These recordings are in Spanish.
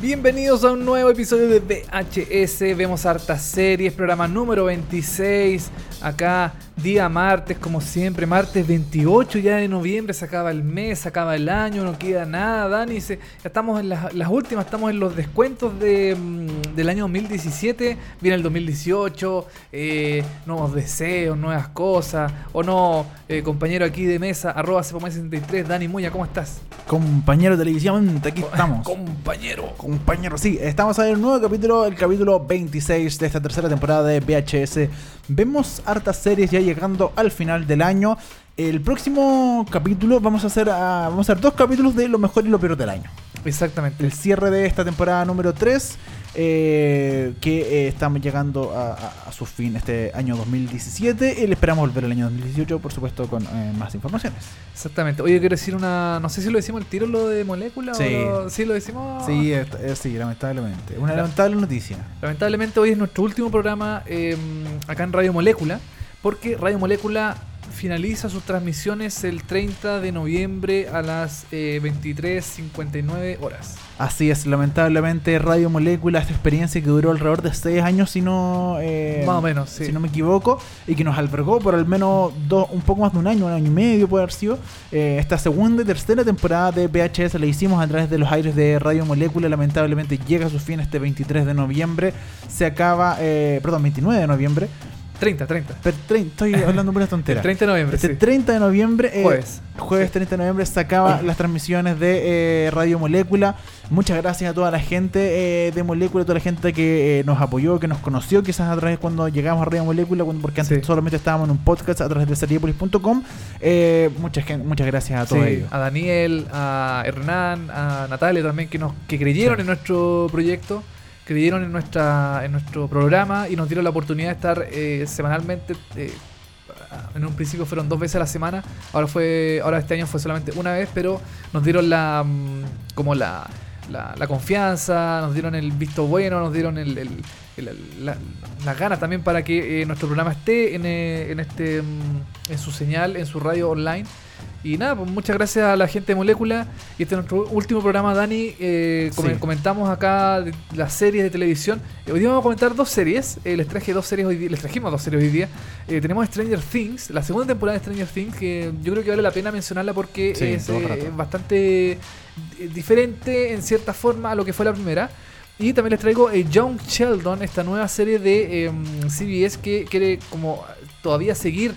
Bienvenidos a un nuevo episodio de VHS. Vemos hartas series, programa número 26. Acá, día martes, como siempre, martes 28 ya de noviembre. Se acaba el mes, se acaba el año, no queda nada. Dani, se, ya estamos en las, las últimas, estamos en los descuentos de, mm, del año 2017. Viene el 2018, eh, nuevos deseos, nuevas cosas. O no, eh, compañero aquí de mesa, arroba 63 Dani Muña, ¿cómo estás? Compañero de televisión, aquí estamos. Compañero. Compañero, sí, estamos en el nuevo capítulo, el capítulo 26 de esta tercera temporada de VHS. Vemos hartas series ya llegando al final del año. El próximo capítulo vamos a hacer ah, vamos a hacer dos capítulos de lo mejor y lo peor del año. Exactamente. El cierre de esta temporada número 3, eh, que eh, estamos llegando a, a- a su fin este año 2017. Y le esperamos volver el año 2018, por supuesto, con eh, más informaciones. Exactamente. Oye, quiero decir una. No sé si lo decimos el tiro lo de molécula Sí. o lo- sí lo decimos. Sí, eh, sí, lamentablemente. Una La- lamentable noticia. Lamentablemente hoy es nuestro último programa eh, acá en Radio Molécula, porque Radio Molécula finaliza sus transmisiones el 30 de noviembre a las eh, 23.59 horas. Así es, lamentablemente Radio Molécula, esta experiencia que duró alrededor de 6 años, si no, eh, Más o menos, sí. si no me equivoco, y que nos albergó por al menos dos, un poco más de un año, un año y medio puede haber sido. eh, esta segunda y tercera temporada de VHS la hicimos a través de los aires de Radio Molécula, lamentablemente llega a su fin este 23 de noviembre, se acaba, eh, perdón, 29 de noviembre, 30, 30. pero trein- estoy hablando pura tontera. El 30 de noviembre, Este sí. 30 de noviembre, eh, Jueves. jueves 30 de noviembre, se acaba las transmisiones de eh, Radio Molécula. Muchas gracias a toda la gente eh, de Molécula, toda la gente que eh, nos apoyó, que nos conoció, quizás a través cuando llegamos a Radio Molécula, porque antes Sí. solamente estábamos en un podcast a través de seriepolis.com. Eh, muchas, muchas gracias a todos Sí, ellos. a Daniel, a Hernán, a Natalia también que nos que creyeron en nuestro proyecto, creyeron en nuestra en nuestro programa y nos dieron la oportunidad de estar eh, semanalmente eh, en un principio fueron dos veces a la semana, ahora fue ahora este año fue solamente una vez, pero nos dieron la mm, como la, la, la confianza, nos dieron el visto bueno, nos dieron el, el- la- las ganas también para que eh, nuestro programa esté en, eh, en este mm, en su señal, en su radio online. Y nada, pues muchas gracias a la gente de Molécula. Y este es nuestro último programa, Dani. Eh, Sí. Comentamos acá de- las series de televisión. Eh, hoy día vamos a comentar dos series. Eh, les traje dos series hoy día. Les trajimos dos series hoy día. Eh, tenemos Stranger Things, la segunda temporada de Stranger Things, que yo creo que vale la pena mencionarla porque Sí, es bastante diferente en cierta forma a lo que fue la primera. Y también les traigo Young Sheldon, esta nueva serie de eh, CBS que quiere como todavía seguir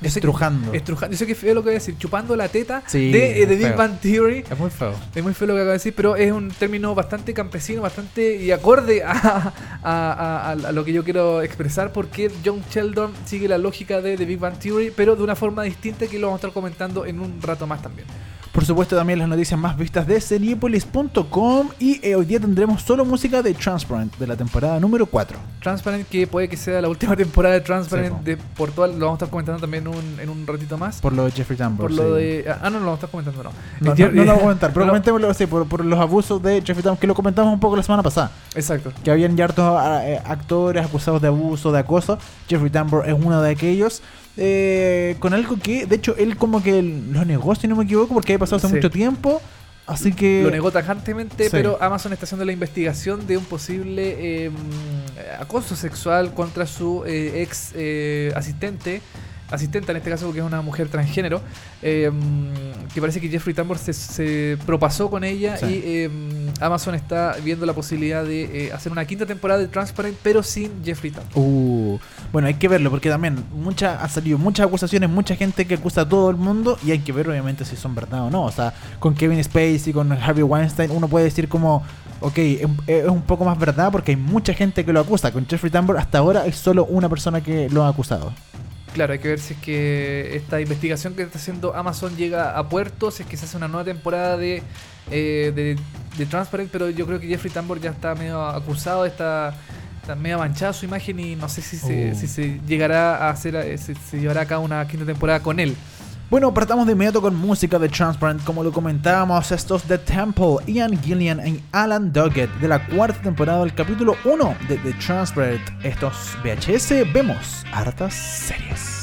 Estrujando. estrujando. Yo sé que es feo lo que voy a decir, chupando la teta Sí, de, eh, de Big. Bang Theory. Es muy feo. Es muy feo lo que acabo de decir, pero es un término bastante campesino, bastante y acorde a, a- a- lo que yo quiero expresar, porque John Sheldon sigue la lógica de The Big Bang Theory, pero de una forma distinta que lo vamos a estar comentando en un rato más también. Por supuesto, también las noticias más vistas de seriepolis.com. Y eh, hoy día tendremos solo música de Transparent de la temporada número 4. Transparent, que puede que sea la última temporada de Transparent, Sí, de, por todo, lo vamos a estar comentando también en un, en un ratito más. Por lo de Jeffrey Tambor. Por lo sí. de. Ah, no, no lo estar comentando, no. No, Eh, no, no lo voy a comentar, pero comentémoslo sí, por, por los abusos de Jeffrey Tambor, que lo comentamos un poco la semana pasada. Exacto. Que habían ya hartos ah, eh, actores acusados de abuso, de acoso. Jeffrey Tambor es uno de aquellos. eh, con algo que, de hecho, él como que lo negó, si no me equivoco, porque había pasado hace Sí. mucho tiempo. Así que. Lo negó tajantemente, Sí. pero Amazon está haciendo la investigación de un posible eh, acoso sexual contra su eh, ex eh, asistente, asistenta en este caso porque es una mujer transgénero, eh, que parece que Jeffrey Tambor se, se propasó con ella Sí. y eh, Amazon está viendo la posibilidad de eh, hacer una quinta temporada de Transparent, pero sin Jeffrey Tambor. Uh, bueno, hay que verlo porque también mucha, han salido muchas acusaciones, mucha gente que acusa a todo el mundo y hay que ver obviamente si son verdad o no. O sea, con Kevin Spacey, con Harvey Weinstein, uno puede decir como, ok, es un poco más verdad porque hay mucha gente que lo acusa. Con Jeffrey Tambor hasta ahora es solo una persona que lo ha acusado. Claro, hay que ver si es que esta investigación que está haciendo Amazon llega a puerto, si es que se hace una nueva temporada de, eh, de, Transparent, pero yo creo que Jeffrey Tambor ya está medio acusado, está, medio manchada su imagen y no sé si, se, oh. si se llegará a hacer, eh, si se llevará a cabo una quinta temporada con él. Bueno, partamos de inmediato con música de Transparent, como lo comentábamos, estos The Temple, Ian Gillian y Alan Doggett de la cuarta temporada del capítulo 1 de The Transparent. Estos VHS vemos hartas series.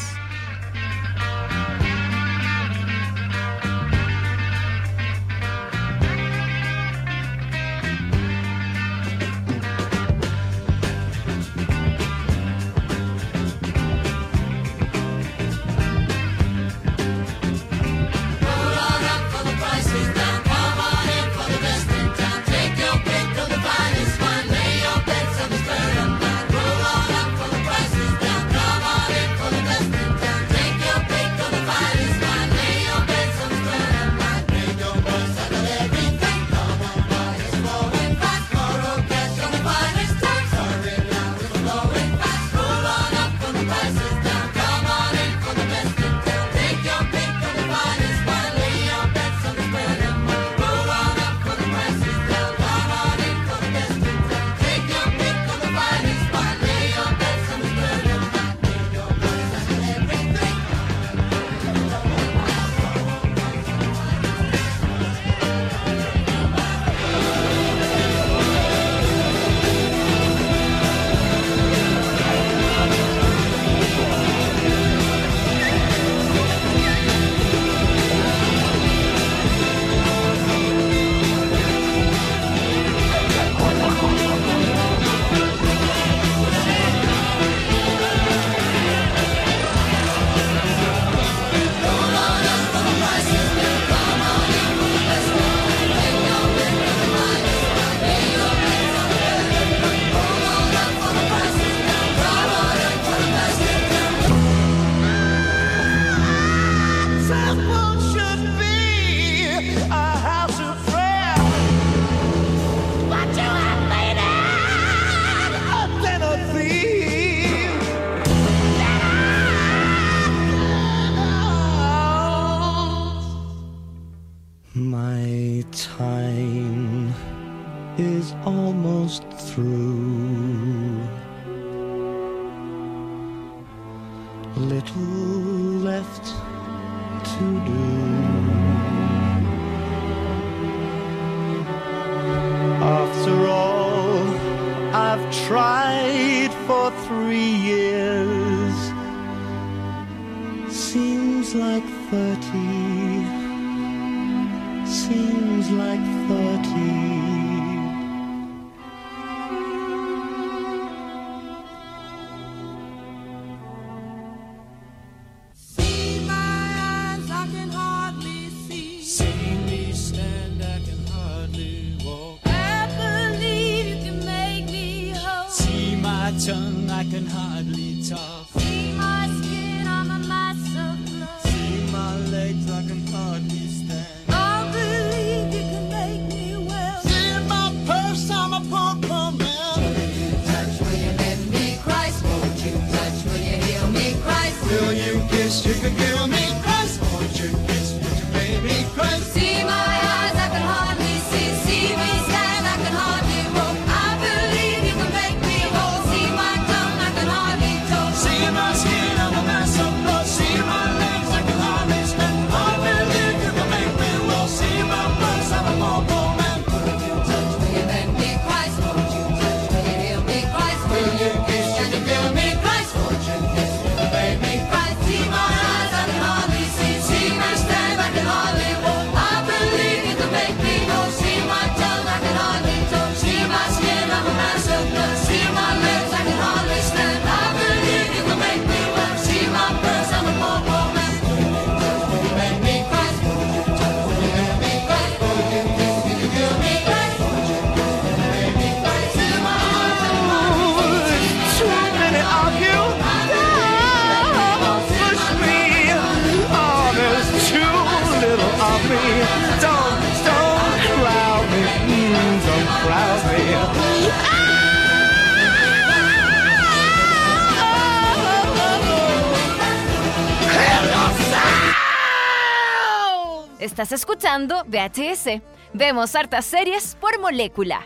VHS. Vemos hartas series por molécula.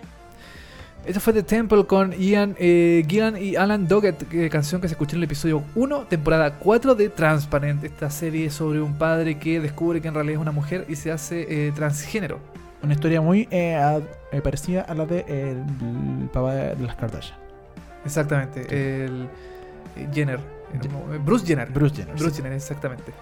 Esto fue The Temple con Ian eh, Gillan y Alan Doggett, eh, canción que se escuchó en el episodio 1, temporada 4 de Transparent, esta serie sobre un padre que descubre que en realidad es una mujer y se hace eh, transgénero. Una historia muy eh, a, eh, parecida a la de el, papá de las Kardashian. Exactamente, sí. el Jenner. Bruce Jenner. Bruce Jenner. Bruce Jenner, exactamente.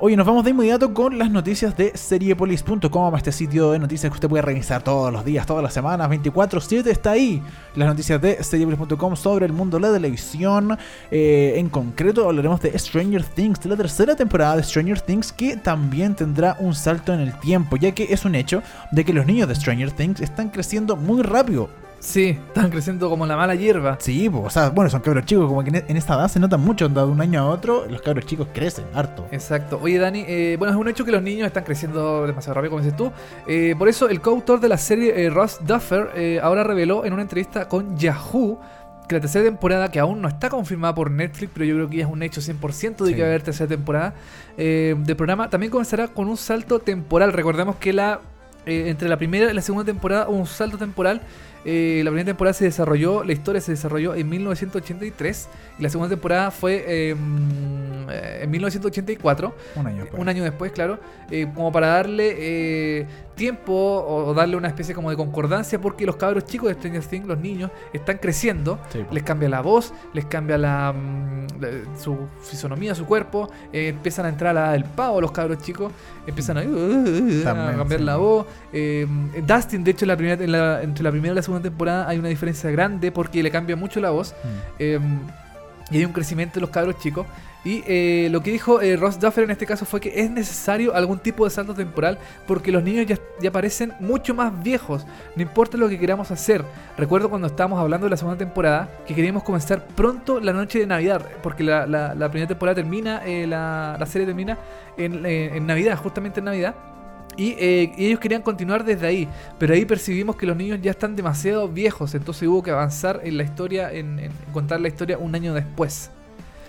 Oye, nos vamos de inmediato con las noticias de seriepolis.com, este sitio de noticias que usted puede revisar todos los días, todas las semanas, 24/7 está ahí. Las noticias de seriepolis.com sobre el mundo de la televisión. Eh, en concreto hablaremos de Stranger Things, de la tercera temporada de Stranger Things, que también tendrá un salto en el tiempo, ya que es un hecho de que los niños de Stranger Things están creciendo muy rápido. Sí, están creciendo como la mala hierba. Sí, po, o sea, bueno, son cabros chicos, como que en, en esta edad se notan mucho, de un año a otro, los cabros chicos crecen harto. Exacto. Oye, Dani, eh, bueno, es un hecho que los niños están creciendo demasiado rápido, como dices tú. Eh, por eso, el coautor de la serie, eh, Ross Duffer, eh, ahora reveló en una entrevista con Yahoo que la tercera temporada, que aún no está confirmada por Netflix, pero yo creo que ya es un hecho 100% de Sí. que va a haber tercera temporada eh, del programa, también comenzará con un salto temporal. Recordemos que la eh, entre la primera y la segunda temporada hubo un salto temporal. Eh, la primera temporada se desarrolló, la historia se desarrolló en 1983 y la segunda temporada fue eh, mm, eh, en 1984. Un año después. Un año después, claro, eh, como para darle tiempo o, o darle una especie como de concordancia, porque los cabros chicos de Stranger Things, los niños, están creciendo, Sí, les cambia la voz, les cambia la, mm, la- su fisonomía, su cuerpo, empiezan a entrar a del pavo los cabros chicos, empiezan a, a También, cambiar sí. la voz. eh, Dustin, de hecho, en la primera, en la- entre la primera y la segunda temporada hay una diferencia grande porque le cambia mucho la voz. Mm. Eh, y hay un crecimiento de los cabros chicos. Y eh, lo que dijo eh, Ross Duffer en este caso fue que es necesario algún tipo de salto temporal porque los niños ya, ya parecen mucho más viejos. No importa lo que queramos hacer. Recuerdo cuando estábamos hablando de la segunda temporada que queríamos comenzar pronto la noche de Navidad. Porque la, la- la primera temporada termina, eh, la, la serie termina en, eh, en Navidad, justamente en Navidad. Y, eh, ellos querían continuar desde ahí, pero ahí percibimos que los niños ya están demasiado viejos, entonces hubo que avanzar en la historia, en, en contar la historia un año después.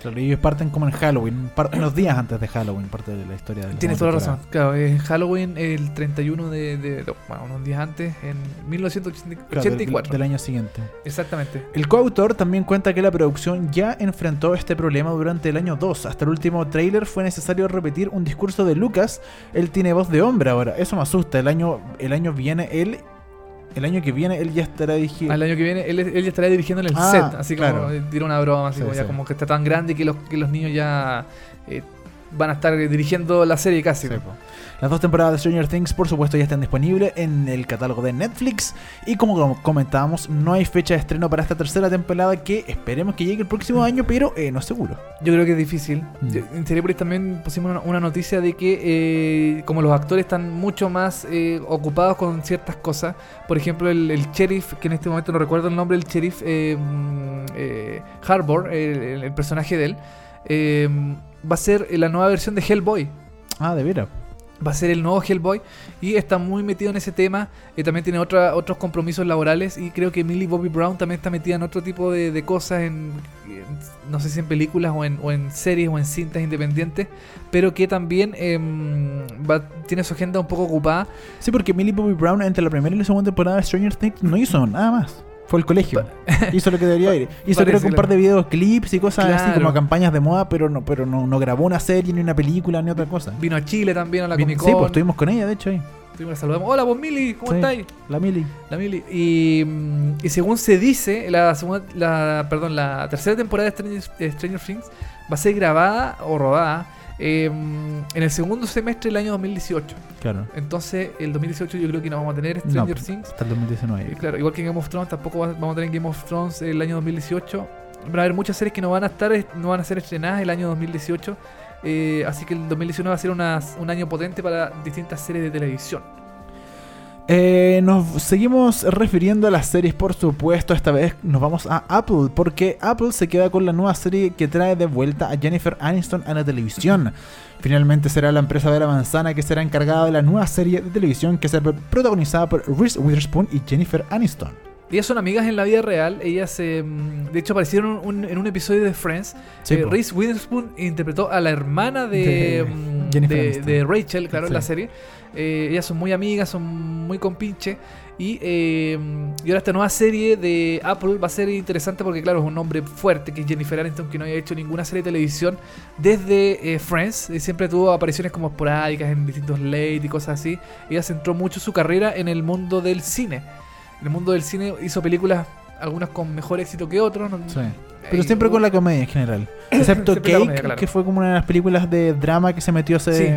Claro, ellos parten como en Halloween, unos días antes de Halloween, parte de la historia de la Tienes toda la razón, claro, es Halloween el 31 de, de- de- bueno, unos días antes, en temporada. Claro, del- 1984. del año siguiente. Exactamente. El coautor también cuenta que la producción ya enfrentó este problema durante el año 2. Hasta el último tráiler fue necesario repetir un discurso de Lucas. Él tiene voz de hombre ahora. Eso me asusta. El año, el año viene él. El año que viene él ya estará dirigiendo. Al año que viene él, él ya estará dirigiendo en el Ah, set, así como claro. eh, tira una broma, así Sí, como, ya como que está tan grande que los, que los niños ya eh, van a estar dirigiendo la serie casi. Sí. Las dos temporadas de Stranger Things, por supuesto, ya están disponibles en el catálogo de Netflix. Y como com- comentábamos, no hay fecha de estreno para esta tercera temporada que esperemos que llegue el próximo año, pero eh, no es seguro. Yo creo que es difícil. Mm. Yo- En Cerepolis también pusimos una, una noticia de que eh, como los actores están mucho más eh, ocupados con ciertas cosas, por ejemplo el, el sheriff, que en este momento no recuerdo el nombre, el sheriff eh, mm, eh, Harbour, el, personaje de él, eh, va a ser la nueva versión de Hellboy. Ah, de veras. Va a ser el nuevo Hellboy y está muy metido en ese tema. eh, también tiene otra, otros compromisos laborales y creo que Millie Bobby Brown también está metida en otro tipo de, de cosas, en, en- no sé si en películas o en, o en series o en cintas independientes, pero que también em, va- tiene su agenda un poco ocupada. Sí, porque Millie Bobby Brown entre la primera y la segunda temporada de Stranger Things no hizo nada más. Fue al colegio. hizo lo que debería ir. Hizo creo que un par de videoclips y cosas así como campañas de moda, pero no, pero no, no grabó una serie, ni una película, ni otra cosa. Vino a Chile también a la Vino- Comic sí, Con. pues estuvimos con ella, de hecho, ahí. Estuvimos, la saludamos. Hola, vos Millie, ¿cómo Sí. estáis? La Millie. La Mili. Y, mm, y según se dice, la segunda, la, perdón, la tercera temporada de Stranger, de Stranger Things va a ser grabada o rodada eh, en el segundo semestre del año 2018. Claro. Entonces, el 2018 yo creo que no vamos a tener No, Stranger Things. hasta el 2019. Y claro, igual que Game of Thrones, tampoco va- vamos a tener Game of Thrones el año 2018. Van a haber muchas series que no van a estar, no van a ser estrenadas el año 2018. eh, así que el 2019 va a ser una- un año potente para distintas series de televisión. Eh, nos seguimos refiriendo a las series, por supuesto. Esta vez nos vamos a Apple, porque Apple se queda con la nueva serie que trae de vuelta a Jennifer Aniston a la televisión. Finalmente será la empresa de la manzana que será encargada de la nueva serie de televisión que será protagonizada por Reese Witherspoon y Jennifer Aniston. Ellas son amigas en la vida real. Ellas, eh, de hecho, aparecieron un- en un episodio de Friends. Sí, Eh. Reese Witherspoon interpretó a la hermana de, De mm, de- Rachel, claro, en la serie. Eh, ellas son muy amigas, son muy compinche. Y, eh, y ahora esta nueva serie de Apple va a ser interesante porque, claro, es un hombre fuerte, que es Jennifer Aniston, que no había hecho ninguna serie de televisión desde Friends. Y siempre tuvo apariciones como esporádicas en distintos late y cosas así. Ella centró mucho su carrera en el mundo del cine. El mundo del cine hizo películas, algunas con mejor éxito que otras. no- Sí. Pero Eh, siempre con la comedia en general. Excepto Cake, comedia, claro. que fue como una de las películas de drama que se metió hace, Sí.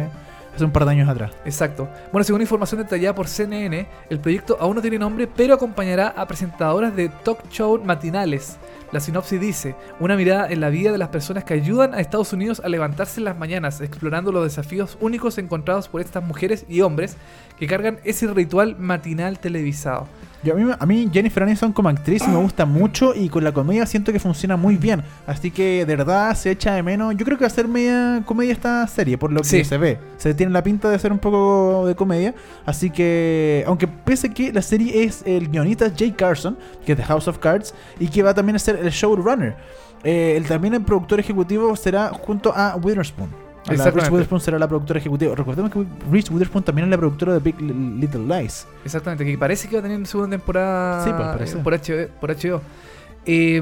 hace un par de años atrás. Exacto. Bueno, según información detallada por CNN, el proyecto aún no tiene nombre, pero acompañará a presentadoras de talk show matinales. La sinopsis dice, una mirada en la vida de las personas que ayudan a Estados Unidos a levantarse en las mañanas, explorando los desafíos únicos encontrados por estas mujeres y hombres que cargan ese ritual matinal televisado. Yo, a, mí, a mí Jennifer Aniston como actriz me gusta mucho y con la comedia siento que funciona muy bien. Así que de verdad se echa de menos. Yo creo que va a ser media comedia esta serie, por lo que Sí. se ve. Se tiene la pinta de ser un poco de comedia. Así que, aunque pese que la serie es el guionista Jay Carson, que es de House of Cards, y que va también a ser el showrunner. Eh, el, también el productor ejecutivo será junto a Witherspoon. La. Reese Witherspoon será la productora ejecutiva. Recordemos que Reese Witherspoon también es la productora de Big Little Lies. Exactamente, que parece que va a tener segunda temporada Sí, pues, eh, por, HBO, por HBO. Eh,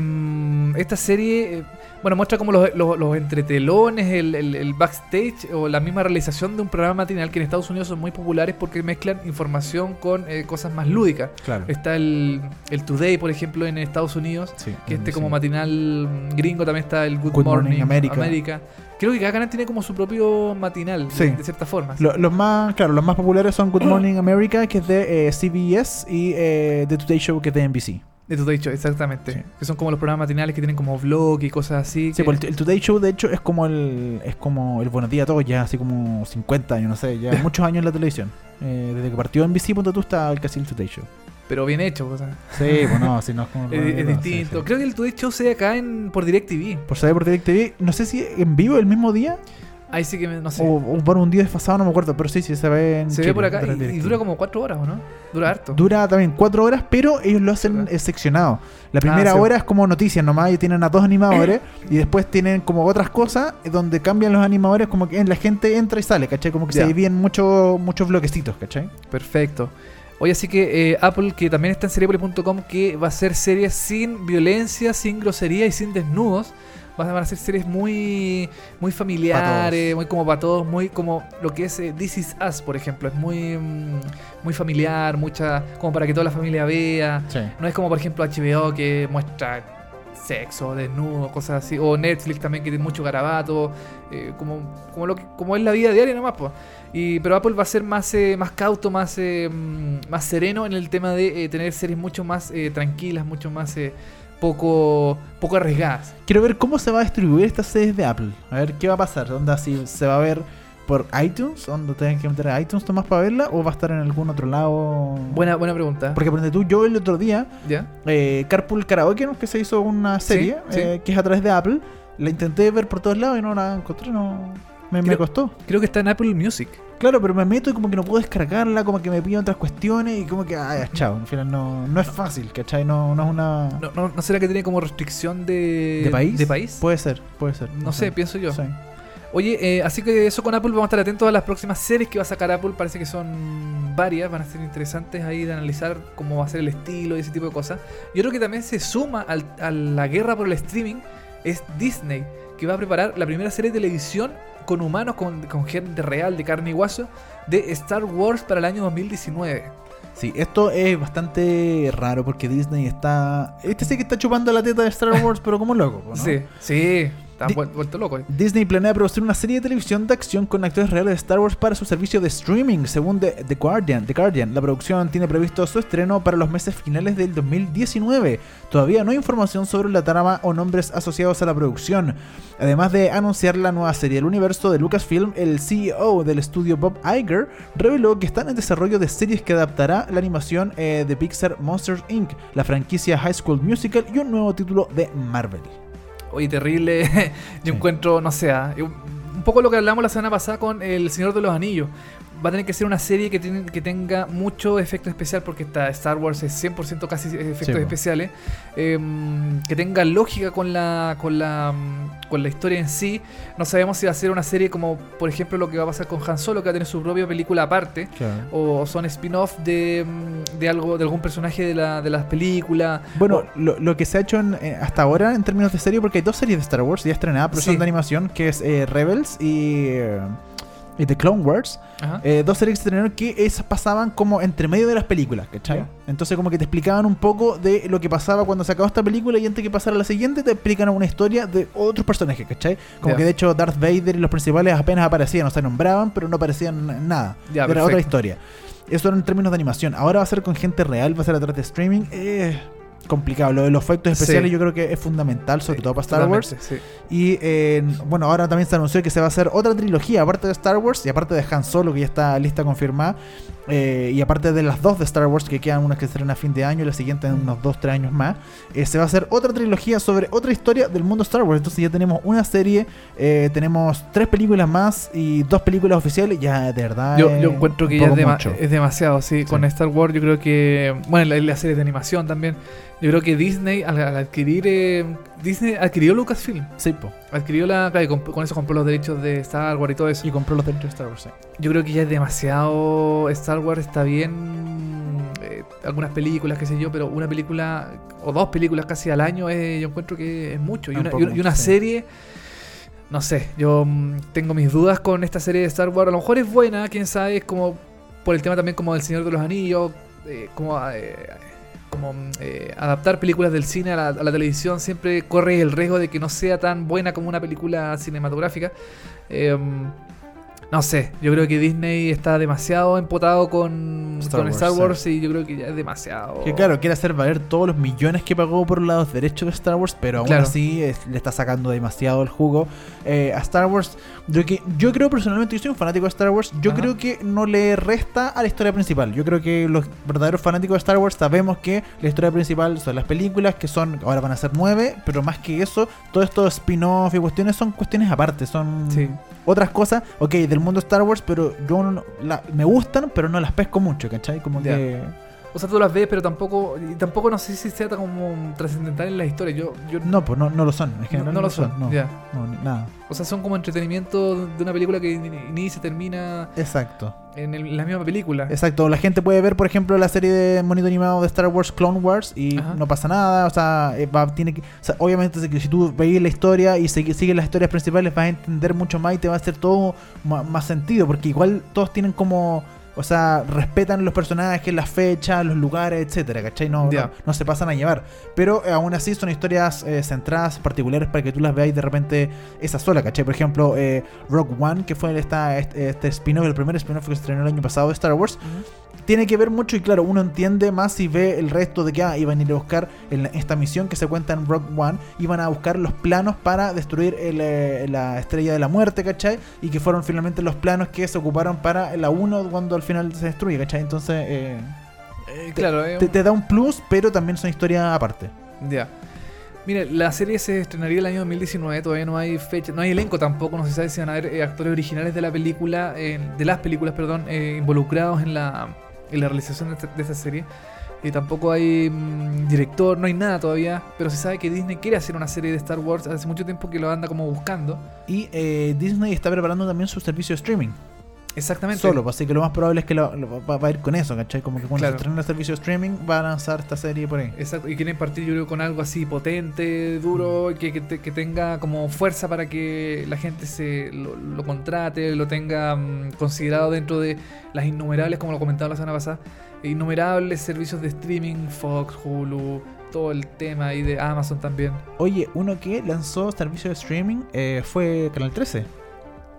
esta serie, eh, bueno, muestra como los, los- los entretelones, el, el- el backstage o la misma realización de un programa matinal que en Estados Unidos son muy populares porque mezclan información con eh, cosas más lúdicas. Claro. Está el, el Today, por ejemplo, en Estados Unidos, Sí, que este sí. como matinal gringo también está el Good, Good Morning, Morning America. America. Creo que cada canal tiene como su propio matinal, Sí. de, de cierta forma. Lo- los más, claro, los más populares son Good Morning America, que es de eh, CBS, y eh, The Today Show, que es de NBC. De Today Show, exactamente. Sí. Que son como los programas matinales que tienen como vlog y cosas así. Sí, que- pues el, el Today Show, de hecho, es como el es como el Buenos Días a todos, ya así como 50 años, no sé, ya muchos años en la televisión. Eh, desde que partió NBC, punto tú, está el casi el Today Show. Pero bien hecho. o sea, Sí, bueno, si no es como... es, es distinto. Creo que el Today Show se ve acá en, por DirecTV. Por saber por DirecTV, no sé si en vivo el mismo día Ahí sí que me- no sé. o, o por un día desfasado, no me acuerdo, pero sí, sí se ve en se Chile, ve por acá y, dura como cuatro horas, ¿o no? Dura harto. Dura también cuatro horas, pero ellos lo hacen eh, seccionado. La primera Ah, sí. hora es como noticias nomás, y tienen a dos animadores, y después tienen como otras cosas eh, donde cambian los animadores, como que la gente entra y sale, ¿cachai? Como que se dividen muchos muchos bloquecitos, ¿cachai? Perfecto. Oye, así que eh, Apple, que también está en seriepoli.com, que va a ser series sin violencia, sin grosería y sin desnudos. Van a ser series muy muy familiares, muy como para todos, muy como lo que es eh, This Is Us, por ejemplo. Es muy, mm, muy familiar, mucha como para que toda la familia vea. Sí. No es como, por ejemplo, HBO que muestra sexo, desnudo, cosas así. O Netflix también que tiene mucho garabato. eh, como, como, lo que, como es la vida diaria nomás, pues. Y, pero Apple va a ser más, eh, más cauto, más, eh, mm, más sereno en el tema de eh, tener series mucho más eh, tranquilas, mucho más eh, poco, poco arriesgadas. Quiero ver cómo se va a distribuir estas series de Apple. A ver qué va a pasar. ¿Onda si se va a ver por iTunes? ¿Donde tienen que meter a iTunes nomás para verla? ¿O va a estar en algún otro lado? Buena, buena pregunta. Porque ponte tú, yo el otro día ¿Ya? eh, Carpool Karaoke, ¿no? que se hizo una serie sí. eh, que es a través de Apple. La intenté ver por todos lados y no la encontré, no me, me Creo- costó. Creo que está en Apple Music. Claro, pero me meto y como que no puedo descargarla, como que me piden otras cuestiones y como que, ah, ya, chao. Al final no, no es fácil, ¿cachai? No, no es una... ¿No, no, no será que tiene como restricción de, ¿De país? ¿De país? Puede ser, puede ser. no sé, pienso yo. Sí. Oye, eh, así que eso con Apple, vamos a estar atentos a las próximas series que va a sacar Apple. Parece que son varias, van a ser interesantes ahí de analizar cómo va a ser el estilo y ese tipo de cosas. Yo creo que también se suma al- a la guerra por el streaming es Disney, que va a preparar la primera serie de televisión con humanos, con, con gente real, de carne y hueso, de Star Wars para el año 2019. Sí, esto es bastante raro porque Disney está... Este sí que está chupando la teta de Star Wars, pero como loco, ¿no? Sí, sí, vuelto eh. Disney planea producir una serie de televisión de acción con actores reales de Star Wars para su servicio de streaming, según The, The Guardian. The Guardian. La producción tiene previsto su estreno para los meses finales del 2019. Todavía no hay información sobre la trama o nombres asociados a la producción. Además de anunciar la nueva serie del universo de Lucasfilm, el CEO del estudio Bob Iger reveló que están en desarrollo de series que adaptará la animación eh, de Pixar Monsters Inc., la franquicia High School Musical y un nuevo título de Marvel. Oye, terrible. Yo encuentro, no sé, ah, un poco lo que hablamos la semana pasada con El Señor de los Anillos. Va a tener que ser una serie que, tiene, que tenga mucho efecto especial, porque está Star Wars es 100% casi efectos Sí, especiales, em, que tenga lógica con la, con, la, con la historia en sí. No sabemos si va a ser una serie como, por ejemplo, lo que va a pasar con Han Solo, que va a tener su propia película aparte. O son spin-off de, mm, de algo de algún personaje de, la, de las películas. Bueno, lo, lo que se ha hecho en- eh, hasta ahora en términos de serie, porque hay dos series de Star Wars ya estrenadas, pero Sí. son de animación, que es eh, Rebels y, eh, y The Clone Wars. Eh, dos series que se estrenaron que esas pasaban como entre medio de las películas, ¿cachai? Entonces como que te explicaban un poco de lo que pasaba cuando se acabó esta película y antes que pasara la siguiente te explican una historia de otros personajes, ¿cachai? Como que de hecho Darth Vader y los principales apenas aparecían, o sea, nombraban, pero no aparecían nada. Ya, Era otra historia. Eso era en términos de animación. Ahora va a ser con gente real, va a ser a través de streaming. Eh, complicado. Lo de los efectos Sí. especiales yo creo que es fundamental, sobre todo para Star Wars. Sí. Y eh, bueno, ahora también se anunció que se va a hacer otra trilogía, aparte de Star Wars y aparte de Han Solo, que ya está lista confirmada. eh, y aparte de las dos de Star Wars, que quedan unas que serán a fin de año y la siguiente en unos 2-3 años más. eh, se va a hacer otra trilogía sobre otra historia del mundo Star Wars. Entonces ya tenemos una serie, eh, tenemos tres películas más y dos películas oficiales. Ya de verdad. Yo, yo encuentro que ya es, dema- mucho. es demasiado, sí. Con. Star Wars yo creo que... Bueno, en la, en la serie de animación también. Yo creo que Disney, al, al adquirir... eh, Disney adquirió Lucasfilm. Sí, po. Adquirió la... claro, y con eso compró los derechos de Star Wars y todo eso. Y compró los derechos de Star Wars. sí. Yo creo que ya es demasiado. Star Wars está bien. eh, algunas películas, qué sé yo, pero una película o dos películas casi al año eh, yo encuentro que es mucho. Y Es un una, y una- sí. serie. No sé, yo mm, tengo mis dudas con esta serie de Star Wars. A lo mejor es buena, quién sabe, es como por el tema también como del Señor de los Anillos, eh, como, eh, como eh, adaptar películas del cine a la, televisión siempre corre el riesgo de que no sea tan buena como una película cinematográfica. Eh, no sé, yo creo que Disney está demasiado empotado con Star con Wars, Star sí. Wars y yo creo que ya es demasiado. Que claro, quiere hacer valer todos los millones que pagó por los derechos de Star Wars, pero aún Claro. así es- le está sacando demasiado el jugo eh, a Star Wars. Yo, que, yo creo personalmente, yo soy un fanático de Star Wars, yo Ajá. creo que no le resta a la historia principal. Yo creo que los verdaderos fanáticos de Star Wars sabemos que la historia principal son las películas, que son, ahora van a ser nueve, pero más que eso, todo esto spin-off y cuestiones son cuestiones aparte, son Sí. Otras cosas, ok, del mundo Star Wars, pero yo no- la- me gustan, pero no las pesco mucho, ¿cachai? Como Ya. que... O sea, tú las ves, pero tampoco y tampoco no sé si sea tan como trascendental en la historia. Yo, yo No, pues no, no lo son. En no, general no lo son. No, ya. no, ni- nada. O sea, son como entretenimiento de una película que ni- ni se termina Exacto. en el- la misma película. Exacto. La gente puede ver, por ejemplo, la serie de monito animado de Star Wars Clone Wars y Ajá. no pasa nada. O sea, eh, va- tiene que, o sea, obviamente si- tú veis la historia y sigues las historias principales vas a entender mucho más y te va a hacer todo más sentido. Porque igual todos tienen como... O sea, respetan los personajes, las fechas, los lugares, etcétera, ¿cachai? No, no, no se pasan a llevar. Pero eh, aún así son historias eh, centradas, particulares, para que tú las veáis de repente esa sola, ¿cachai? Por ejemplo, eh, Rogue One, que fue esta, este, este spin-off, el primer spin-off que se estrenó el año pasado de Star Wars. Tiene que ver mucho y claro, uno entiende más si ve el resto de que ah, iban a ir a buscar en esta misión que se cuenta en Rogue One, iban a buscar los planos para destruir el, eh, la estrella de la muerte, ¿cachai? Y que fueron finalmente los planos que se ocuparon para la 1 cuando al final se destruye, ¿cachai? Entonces eh, Eh, claro, te, te da un plus, pero también es una historia aparte. Ya. Mira, la serie se estrenaría el año 2019, todavía no hay fecha, no hay elenco tampoco, no se sabe si van a haber eh, actores originales de la película, eh, de las películas, perdón, eh, involucrados en la, en la realización de esta, serie. Y tampoco hay mm, director, no hay nada todavía, pero se sabe que Disney quiere hacer una serie de Star Wars hace mucho tiempo que lo anda como buscando. Y eh, Disney está preparando también su servicio de streaming. Exactamente. Solo, pues, así que lo más probable es que lo- lo- va, va a ir con eso, ¿cachai? Como que cuando Claro. se estrene el servicio de streaming va a lanzar esta serie por ahí. Exacto, y quieren partir yo creo con algo así potente, duro, que, que, te- que tenga como fuerza para que la gente se lo, lo contrate, lo tenga mm, considerado dentro de las innumerables, como lo comentaba la semana pasada, innumerables servicios de streaming, Fox, Hulu, todo el tema ahí de Amazon también. Oye, uno que lanzó servicio de streaming eh, fue Canal 13.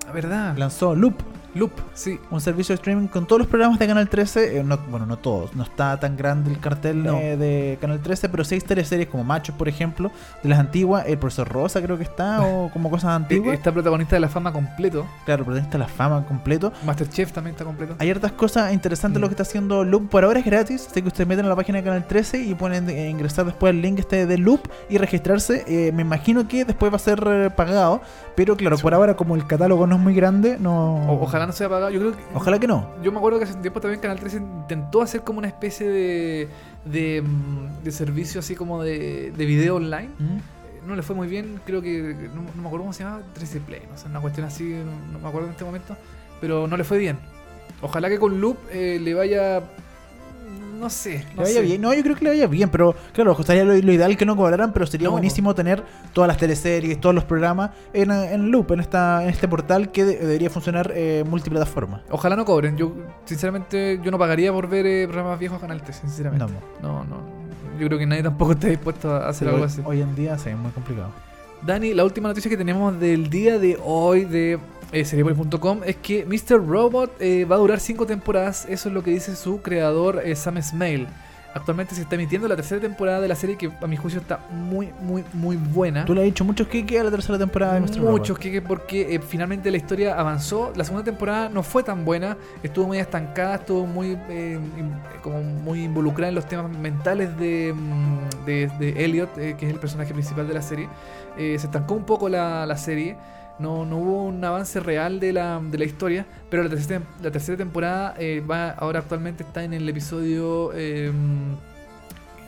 La verdad, Lanzó Loop, Loop, sí. un servicio de streaming con todos los programas de Canal 13. eh, no- bueno, no todos, no está tan grande el cartel No. eh, de Canal 13, pero sí hay teleseries como Machos, por ejemplo, de las antiguas. El profesor Rosa creo que está, o como cosas Eh, antiguas. Está protagonista de la fama completo. Claro, protagonista de la fama completo. Masterchef también está completo. Hay hartas cosas interesantes Mm. lo que está haciendo Loop. Por ahora es gratis, así que ustedes meten a la página de Canal 13 y ponen eh, ingresar después el link este de Loop y registrarse. Eh, me imagino que después va a ser eh, pagado, pero claro, Sí. por ahora como el catálogo no es muy grande, no... O- ojalá no se ha apagado. Yo creo que. Ojalá que no. Yo me acuerdo que hace un tiempo también Canal 13 intentó hacer como una especie de. de, mm, de servicio así como de, de video online. ¿Mm? No le fue muy bien, creo que. No, no me acuerdo cómo se llama, 13 Play, no sé, una cuestión así, no, no me acuerdo en este momento. Pero no le fue bien. Ojalá que con Loop eh, le vaya. No sé. Le No vaya sé. bien. No, yo creo que le vaya bien, pero claro, estaría lo, lo ideal que no cobraran, pero sería No. buenísimo tener todas las teleseries, todos los programas en, en loop, en esta en este portal que de- debería funcionar eh, multiplataforma. Ojalá no cobren. Yo, sinceramente, yo no pagaría por ver eh, programas viejos a Canal 13, sinceramente. No, No, no. Yo creo que nadie tampoco está dispuesto a hacer algo hoy, así. hoy en día sí, es muy complicado. Dani, la última noticia que tenemos del día de hoy de eh, es que Mr. Robot eh, va a durar 5 temporadas. Eso es lo que dice su creador eh, Sam Smale. Actualmente se está emitiendo la tercera temporada de la serie que a mi juicio está muy, muy, muy buena. Tú le has dicho muchos que queda la tercera temporada de Mr. Muchos, Robot. que, que porque eh, finalmente la historia avanzó. La segunda temporada no fue tan buena, estuvo muy estancada, estuvo muy eh, como muy involucrada en los temas mentales de, mm, de, de Elliot, eh, que es el personaje principal de la serie. Se estancó un poco la, la serie. No, no hubo un avance real de la, de la historia, pero la tercera, la tercera temporada eh, va ahora actualmente está en el episodio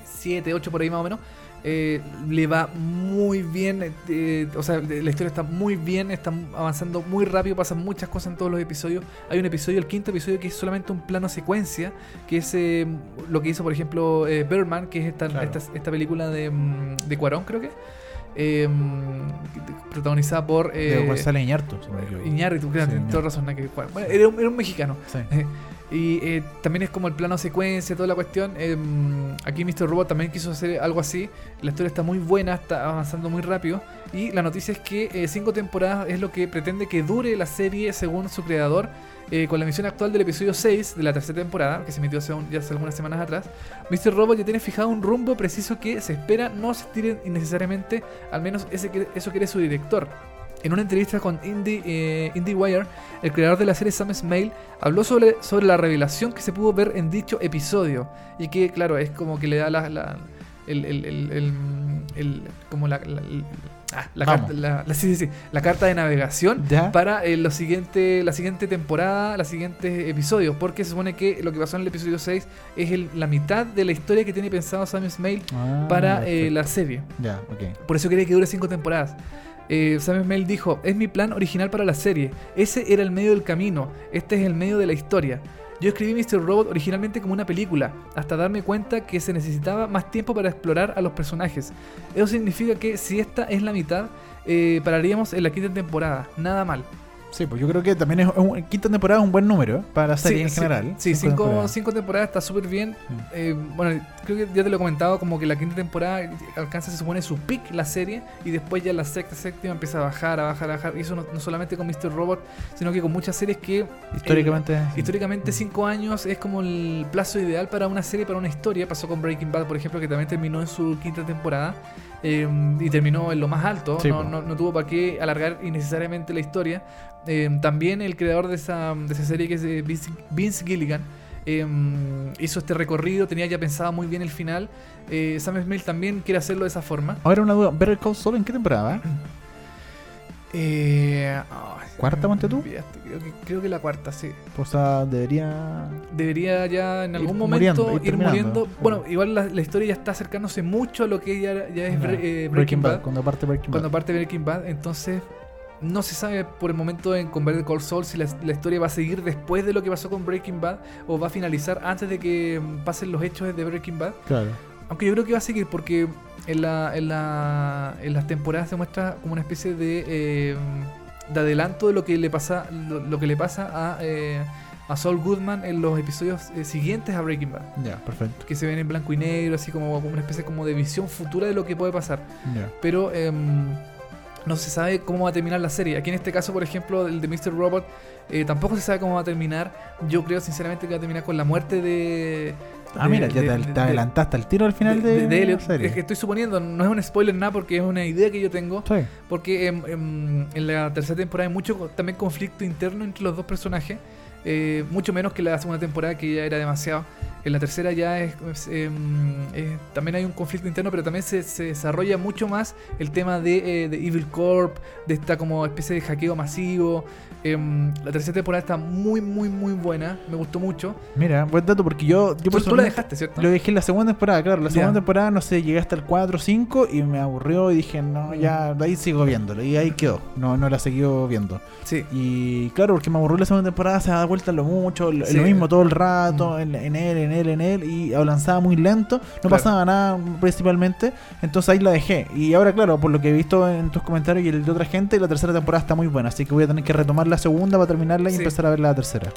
7, 8 por ahí más o menos. Eh, le va muy bien, eh, o sea, la historia está muy bien, está avanzando muy rápido, pasan muchas cosas en todos los episodios. Hay un episodio, el quinto episodio, que es solamente un plano secuencia, que es eh, lo que hizo, por ejemplo, eh, Birdman, que es esta, Claro. esta, esta película de, mm, de Cuarón, creo que, eh, protagonizada por... Eh, González. Iñárritu, claro, Sí, tienes toda razón. que- bueno, era, un, era un mexicano. Sí. Y eh, también es como el plano secuencia, toda la cuestión. Em, aquí Mr. Robot también quiso hacer algo así. La historia está muy buena, está avanzando muy rápido. Y la noticia es que eh, cinco temporadas es lo que pretende que dure la serie según su creador. Eh, con la emisión actual del episodio 6 de la tercera temporada, que se emitió hace, un- ya hace algunas semanas atrás, Mr. Robot ya tiene fijado un rumbo preciso que se espera no se estire innecesariamente, al menos ese, que- eso quiere su director. En una entrevista con Indie, eh, IndieWire, el creador de la serie Sam Smale habló sobre, sobre la revelación que se pudo ver en dicho episodio. Y que, claro, es como que le da la. el, el- el- como la. Ah, la carta, la, la- sí, sí, sí, la carta de navegación ¿Ya? para eh, lo siguiente, la siguiente temporada, los siguientes episodios. Porque se supone que lo que pasó en el episodio 6 es el- la mitad de la historia que tiene pensado Sam Smale Ah, para eh, la serie. Ya, ok. Por eso quería que dure cinco temporadas. Eh, Sam dijo, es mi plan original para la serie. Ese era el medio del camino. Este es el medio de la historia. Yo escribí Mr. Robot originalmente como una película, hasta darme cuenta que se necesitaba más tiempo para explorar a los personajes. Eso significa que si esta es la mitad, eh, pararíamos en la quinta temporada. Nada mal. Sí, pues yo creo que también es un, quinta temporada es un buen número ¿eh? para la serie Sí, en sí, general. Sí, Cinco cinco, temporadas. cinco temporadas está súper bien. Sí. Eh, bueno, creo que ya te lo he comentado, como que la quinta temporada alcanza, se supone, su peak la serie, y después ya la sexta, séptima empieza a bajar, a bajar, a bajar. Y eso no, no solamente con Mr. Robot, sino que con muchas series que Históricamente. eh, sí. históricamente cinco años es como el plazo ideal para una serie, para una historia. Pasó con Breaking Bad, por ejemplo, que también terminó en su quinta temporada. Eh, y terminó en lo más alto, Sí, no, no- no tuvo para qué alargar innecesariamente la historia. Eh, también el creador de esa, de esa serie, que es Vince, Vince Gilligan, eh, hizo este recorrido, tenía ya pensado muy bien el final. Eh, Sam Smith también quiere hacerlo de esa forma. Ahora una duda, ¿Better Call Saul en qué temporada? Eh, ¿Cuarta, ponte tú? Creo que, creo que la cuarta, sí. O sea, debería. Debería ya en Ir algún muriendo, momento ir muriendo. Bueno, igual la, la historia ya está acercándose mucho a lo que ya, ya es Bre- eh, Breaking, Bad. Cuando parte Breaking Cuando Bad. parte Breaking Bad, entonces no se sabe por el momento en con Better Call Saul si la, la historia va a seguir después de lo que pasó con Breaking Bad o va a finalizar antes de que mm, pasen los hechos de Breaking Bad. Claro. Aunque yo creo que va a seguir porque en, la, en, la, en las temporadas se muestra como una especie de, eh, de adelanto de lo que le pasa, lo, lo que le pasa a, eh, a Saul Goodman en los episodios eh, siguientes a Breaking Bad. Ya, perfecto. Que se ven en blanco y negro, así como, como una especie como de visión futura de lo que puede pasar Ya. pero em, no se sabe cómo va a terminar la serie. Aquí en este caso, por ejemplo, el de Mr. Robot, eh, tampoco se sabe cómo va a terminar. Yo creo sinceramente que va a terminar con la muerte de... Ah, de- mira, ya de- te, de- te de- adelantaste al tiro al final de, de- la serie. Es que estoy suponiendo, no es un spoiler nada porque es una idea que yo tengo. Sí. Porque em, em, en la tercera temporada hay mucho también conflicto interno entre los dos personajes. Eh, mucho menos que la segunda temporada que ya era demasiado. En la tercera ya es, es, em, eh, también hay un conflicto interno, pero también se, se desarrolla mucho más el tema de, eh, de Evil Corp, de esta como especie de hackeo masivo. Em, la tercera temporada está muy, muy, muy buena. Me gustó mucho. Mira, buen dato porque yo, yo Tú, tú la dejaste, ¿cierto? Lo dejé en la segunda temporada, claro. La Ya. segunda temporada, no sé, llegué hasta el 4 o 5 y me aburrió y dije, no, ya, de ahí sigo viéndolo. Y ahí quedó. No, no la seguí viendo. Sí. Y claro, porque me aburrió la segunda temporada, se vuelta lo mucho, lo, Sí. lo mismo todo el rato, en, en él, en él, en él, y avanzaba muy lento, no Claro. pasaba nada principalmente, entonces ahí la dejé. Y ahora, claro, por lo que he visto en tus comentarios y el de otra gente, la tercera temporada está muy buena, así que voy a tener que retomar la segunda para terminarla y Sí. empezar a ver la tercera.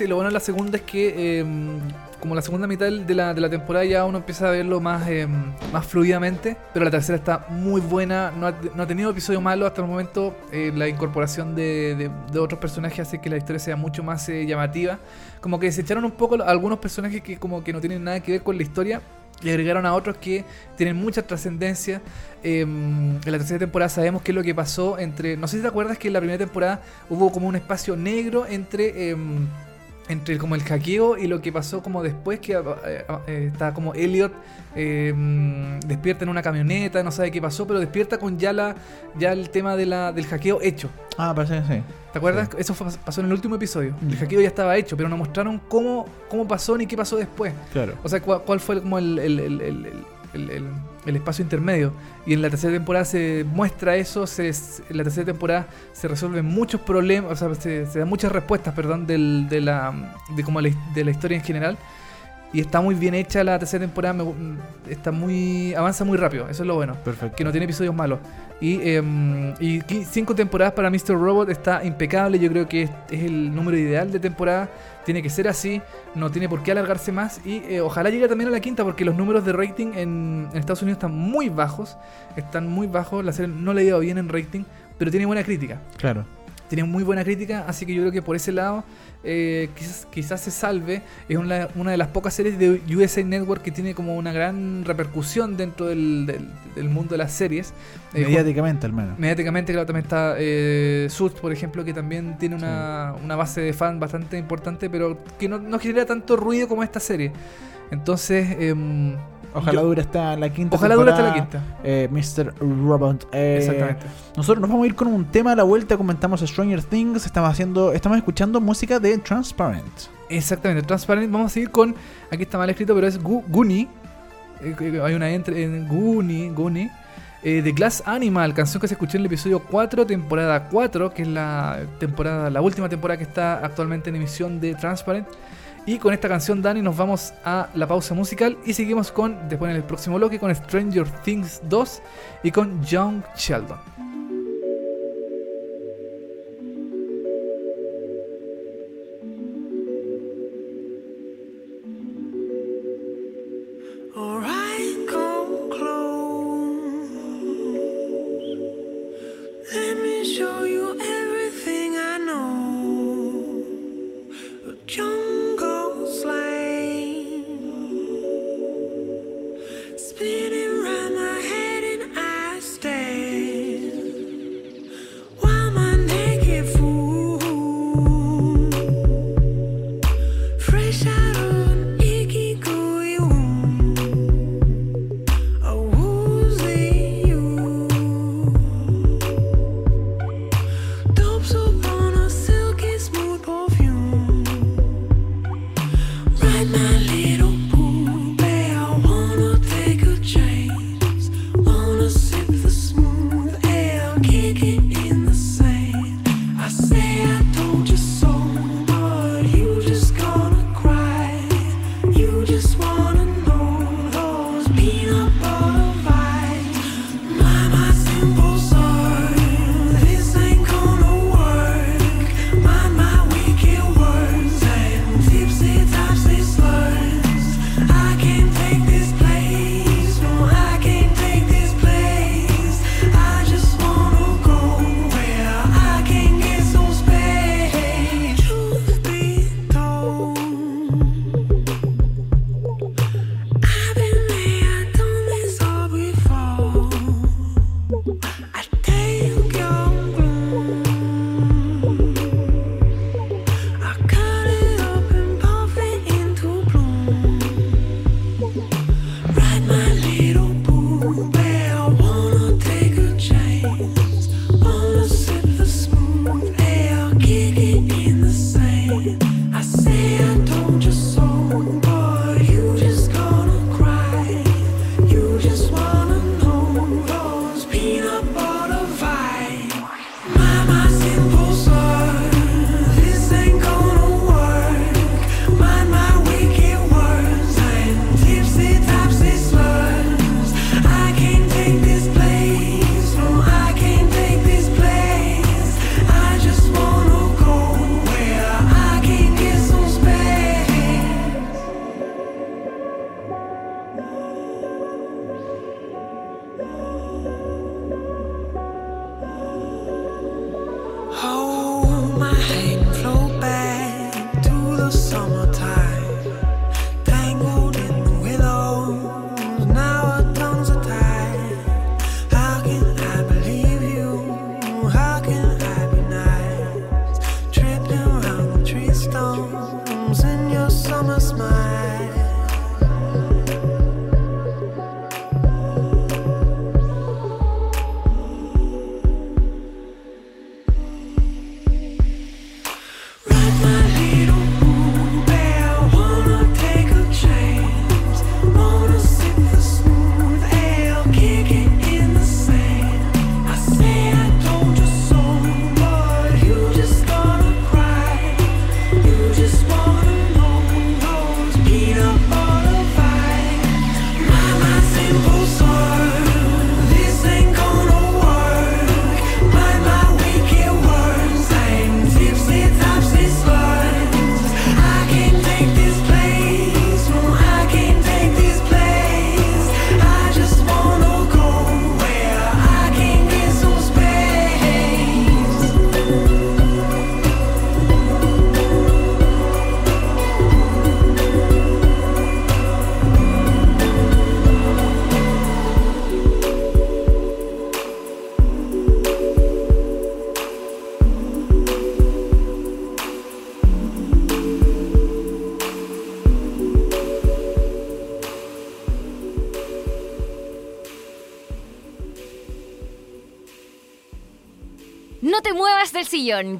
Lo bueno de la segunda es que em, como la segunda mitad de la, de la temporada ya uno empieza a verlo más, em, más fluidamente, pero la tercera está muy buena, no ha, no ha tenido episodio malo hasta el momento, eh, la incorporación de, de- otros personajes hace que la historia sea mucho más eh, llamativa, como que desecharon un poco algunos personajes que como que no tienen nada que ver con la historia y agregaron a otros que tienen mucha trascendencia. Em, en la tercera temporada sabemos qué es lo que pasó entre. No sé si te acuerdas que en la primera temporada hubo como un espacio negro entre. Entre como el hackeo y lo que pasó como después que eh, eh, está como Elliot em, despierta en una camioneta, no sabe qué pasó, pero despierta con ya la ya el tema de la, del hackeo hecho. Ah, parece que sí. ¿Te acuerdas? Eso fue- pasó en el último episodio. El hackeo ya estaba hecho, pero no mostraron cómo, cómo pasó ni qué pasó después. Claro. O sea, cuál, cuál fue como el, el- el- el- el- espacio intermedio. Y en la tercera temporada se muestra eso, se, en la tercera temporada se resuelven muchos problemas, o sea, se, se dan muchas respuestas, perdón, del, de, la, de, como la, de la historia en general. Y está muy bien hecha la tercera temporada, me gu- está muy avanza muy rápido, eso es lo bueno Perfecto. que no tiene episodios malos. Y, em, y cinco temporadas para Mr. Robot está impecable. Yo creo que es, es el número ideal de temporada. Tiene que ser así. No tiene por qué alargarse más. Y eh, ojalá llegue también a la quinta porque los números de rating en, Estados Unidos están muy bajos. Están muy bajos. La serie no le ha ido bien en rating, pero tiene buena crítica. Claro. Tiene muy buena crítica, así que yo creo que por ese lado eh, quizás, quizás se salve. Es una, una de las pocas series de USA Network que tiene como una gran repercusión dentro del, del- del mundo de las series. Eh, Mediáticamente al menos. Mediáticamente, claro, también está eh, Suits, por ejemplo, que también tiene una, una base de fan bastante importante, pero que no, no genera tanto ruido como esta serie. Entonces, em, Ojalá dure hasta la quinta ojalá dure hasta la quinta. eh, Mr. Robot. Eh, Exactamente. Nosotros nos vamos a ir con un tema a la vuelta, comentamos Stranger Things, estamos haciendo, estamos escuchando música de Transparent. Exactamente, Transparent. Vamos a seguir con. Aquí está mal escrito, pero es Gu- Goonie. Eh, hay una entre en Goonie. Goonie. eh, de Glass Animal, canción que se escuchó en el episodio 4, temporada 4, que es la temporada, la última temporada que está actualmente en emisión de Transparent. Y con esta canción, Dani, nos vamos a la pausa musical y seguimos con, después en el próximo bloque, con Stranger Things 2 y con Young Sheldon.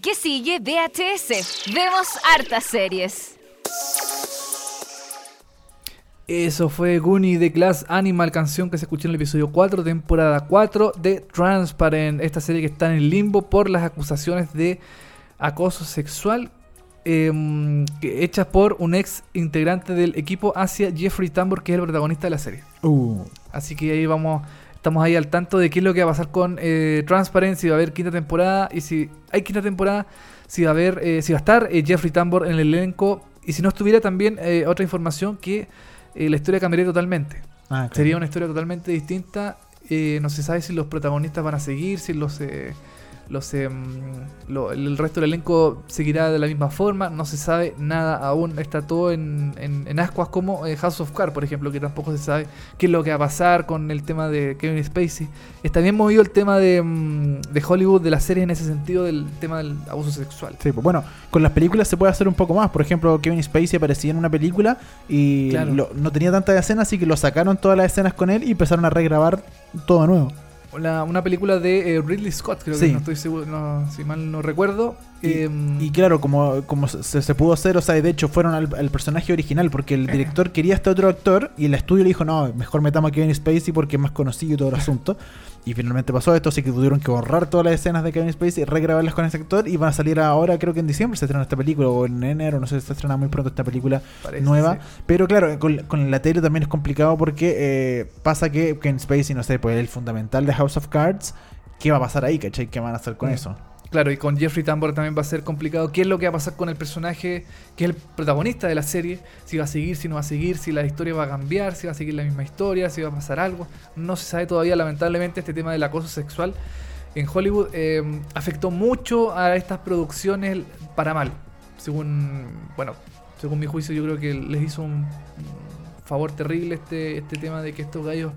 ¿Qué sigue? VHS. Vemos hartas series. Eso fue Goonie de Glass Animal, canción que se escuchó en el episodio 4, temporada 4 de Transparent, esta serie que está en el limbo por las acusaciones de acoso sexual em, que- hechas por un ex integrante del equipo Asia, Jeffrey Tambor, que es el protagonista de la serie. Uh, Así que ahí vamos, estamos ahí al tanto de qué es lo que va a pasar con eh, Transparent, si va a haber quinta temporada y si hay quinta temporada, si va a haber, eh, si va a estar eh, Jeffrey Tambor en el elenco y si no estuviera también eh, otra información que eh, la historia cambiaría totalmente. ah. Sería una historia totalmente distinta. eh, no se sabe si los protagonistas van a seguir, si los, eh, los em, lo- el resto del elenco seguirá de la misma forma. No se sabe nada aún. Está todo en, en, en ascuas como eh, House of Cards, por ejemplo, que tampoco se sabe qué es lo que va a pasar con el tema de Kevin Spacey. Está bien movido el tema de, mm, de Hollywood, de las series en ese sentido, del tema del abuso sexual. Sí, pues bueno, con las películas se puede hacer un poco más. Por ejemplo, Kevin Spacey aparecía en una película y Claro. lo- no tenía tantas escenas, así que lo sacaron todas las escenas con él y empezaron a regrabar todo de nuevo. Una, una película de eh, Ridley Scott, creo Sí. que no estoy seguro, no, si mal no recuerdo. Y, Em, y claro, como, como se, se pudo hacer, o sea, de hecho fueron al, al personaje original porque el director quería este otro actor y el estudio le dijo, no, mejor metamos a Kevin Spacey porque es más conocido y todo el asunto. Y finalmente pasó esto, así que tuvieron que borrar todas las escenas de Kevin Spacey, regrabarlas con ese actor y van a salir ahora, creo que en diciembre se estrena esta película o en enero, no sé, se estrena muy pronto esta película parece, nueva. sí. Pero claro, con, con la tele también es complicado porque eh, pasa que Kevin Spacey, no sé, pues el fundamental de House of Cards, ¿qué va a pasar ahí, cachai? ¿Qué van a hacer con Mm. eso? Claro, y con Jeffrey Tambor también va a ser complicado. ¿Qué es lo que va a pasar con el personaje que es el protagonista de la serie? Si va a seguir, si no va a seguir, si la historia va a cambiar, si va a seguir la misma historia, si va a pasar algo. No se sabe todavía, lamentablemente, este tema del acoso sexual en Hollywood eh, afectó mucho a estas producciones para mal. Según, bueno, según mi juicio, yo creo que les hizo un favor terrible este, este tema de que estos gallos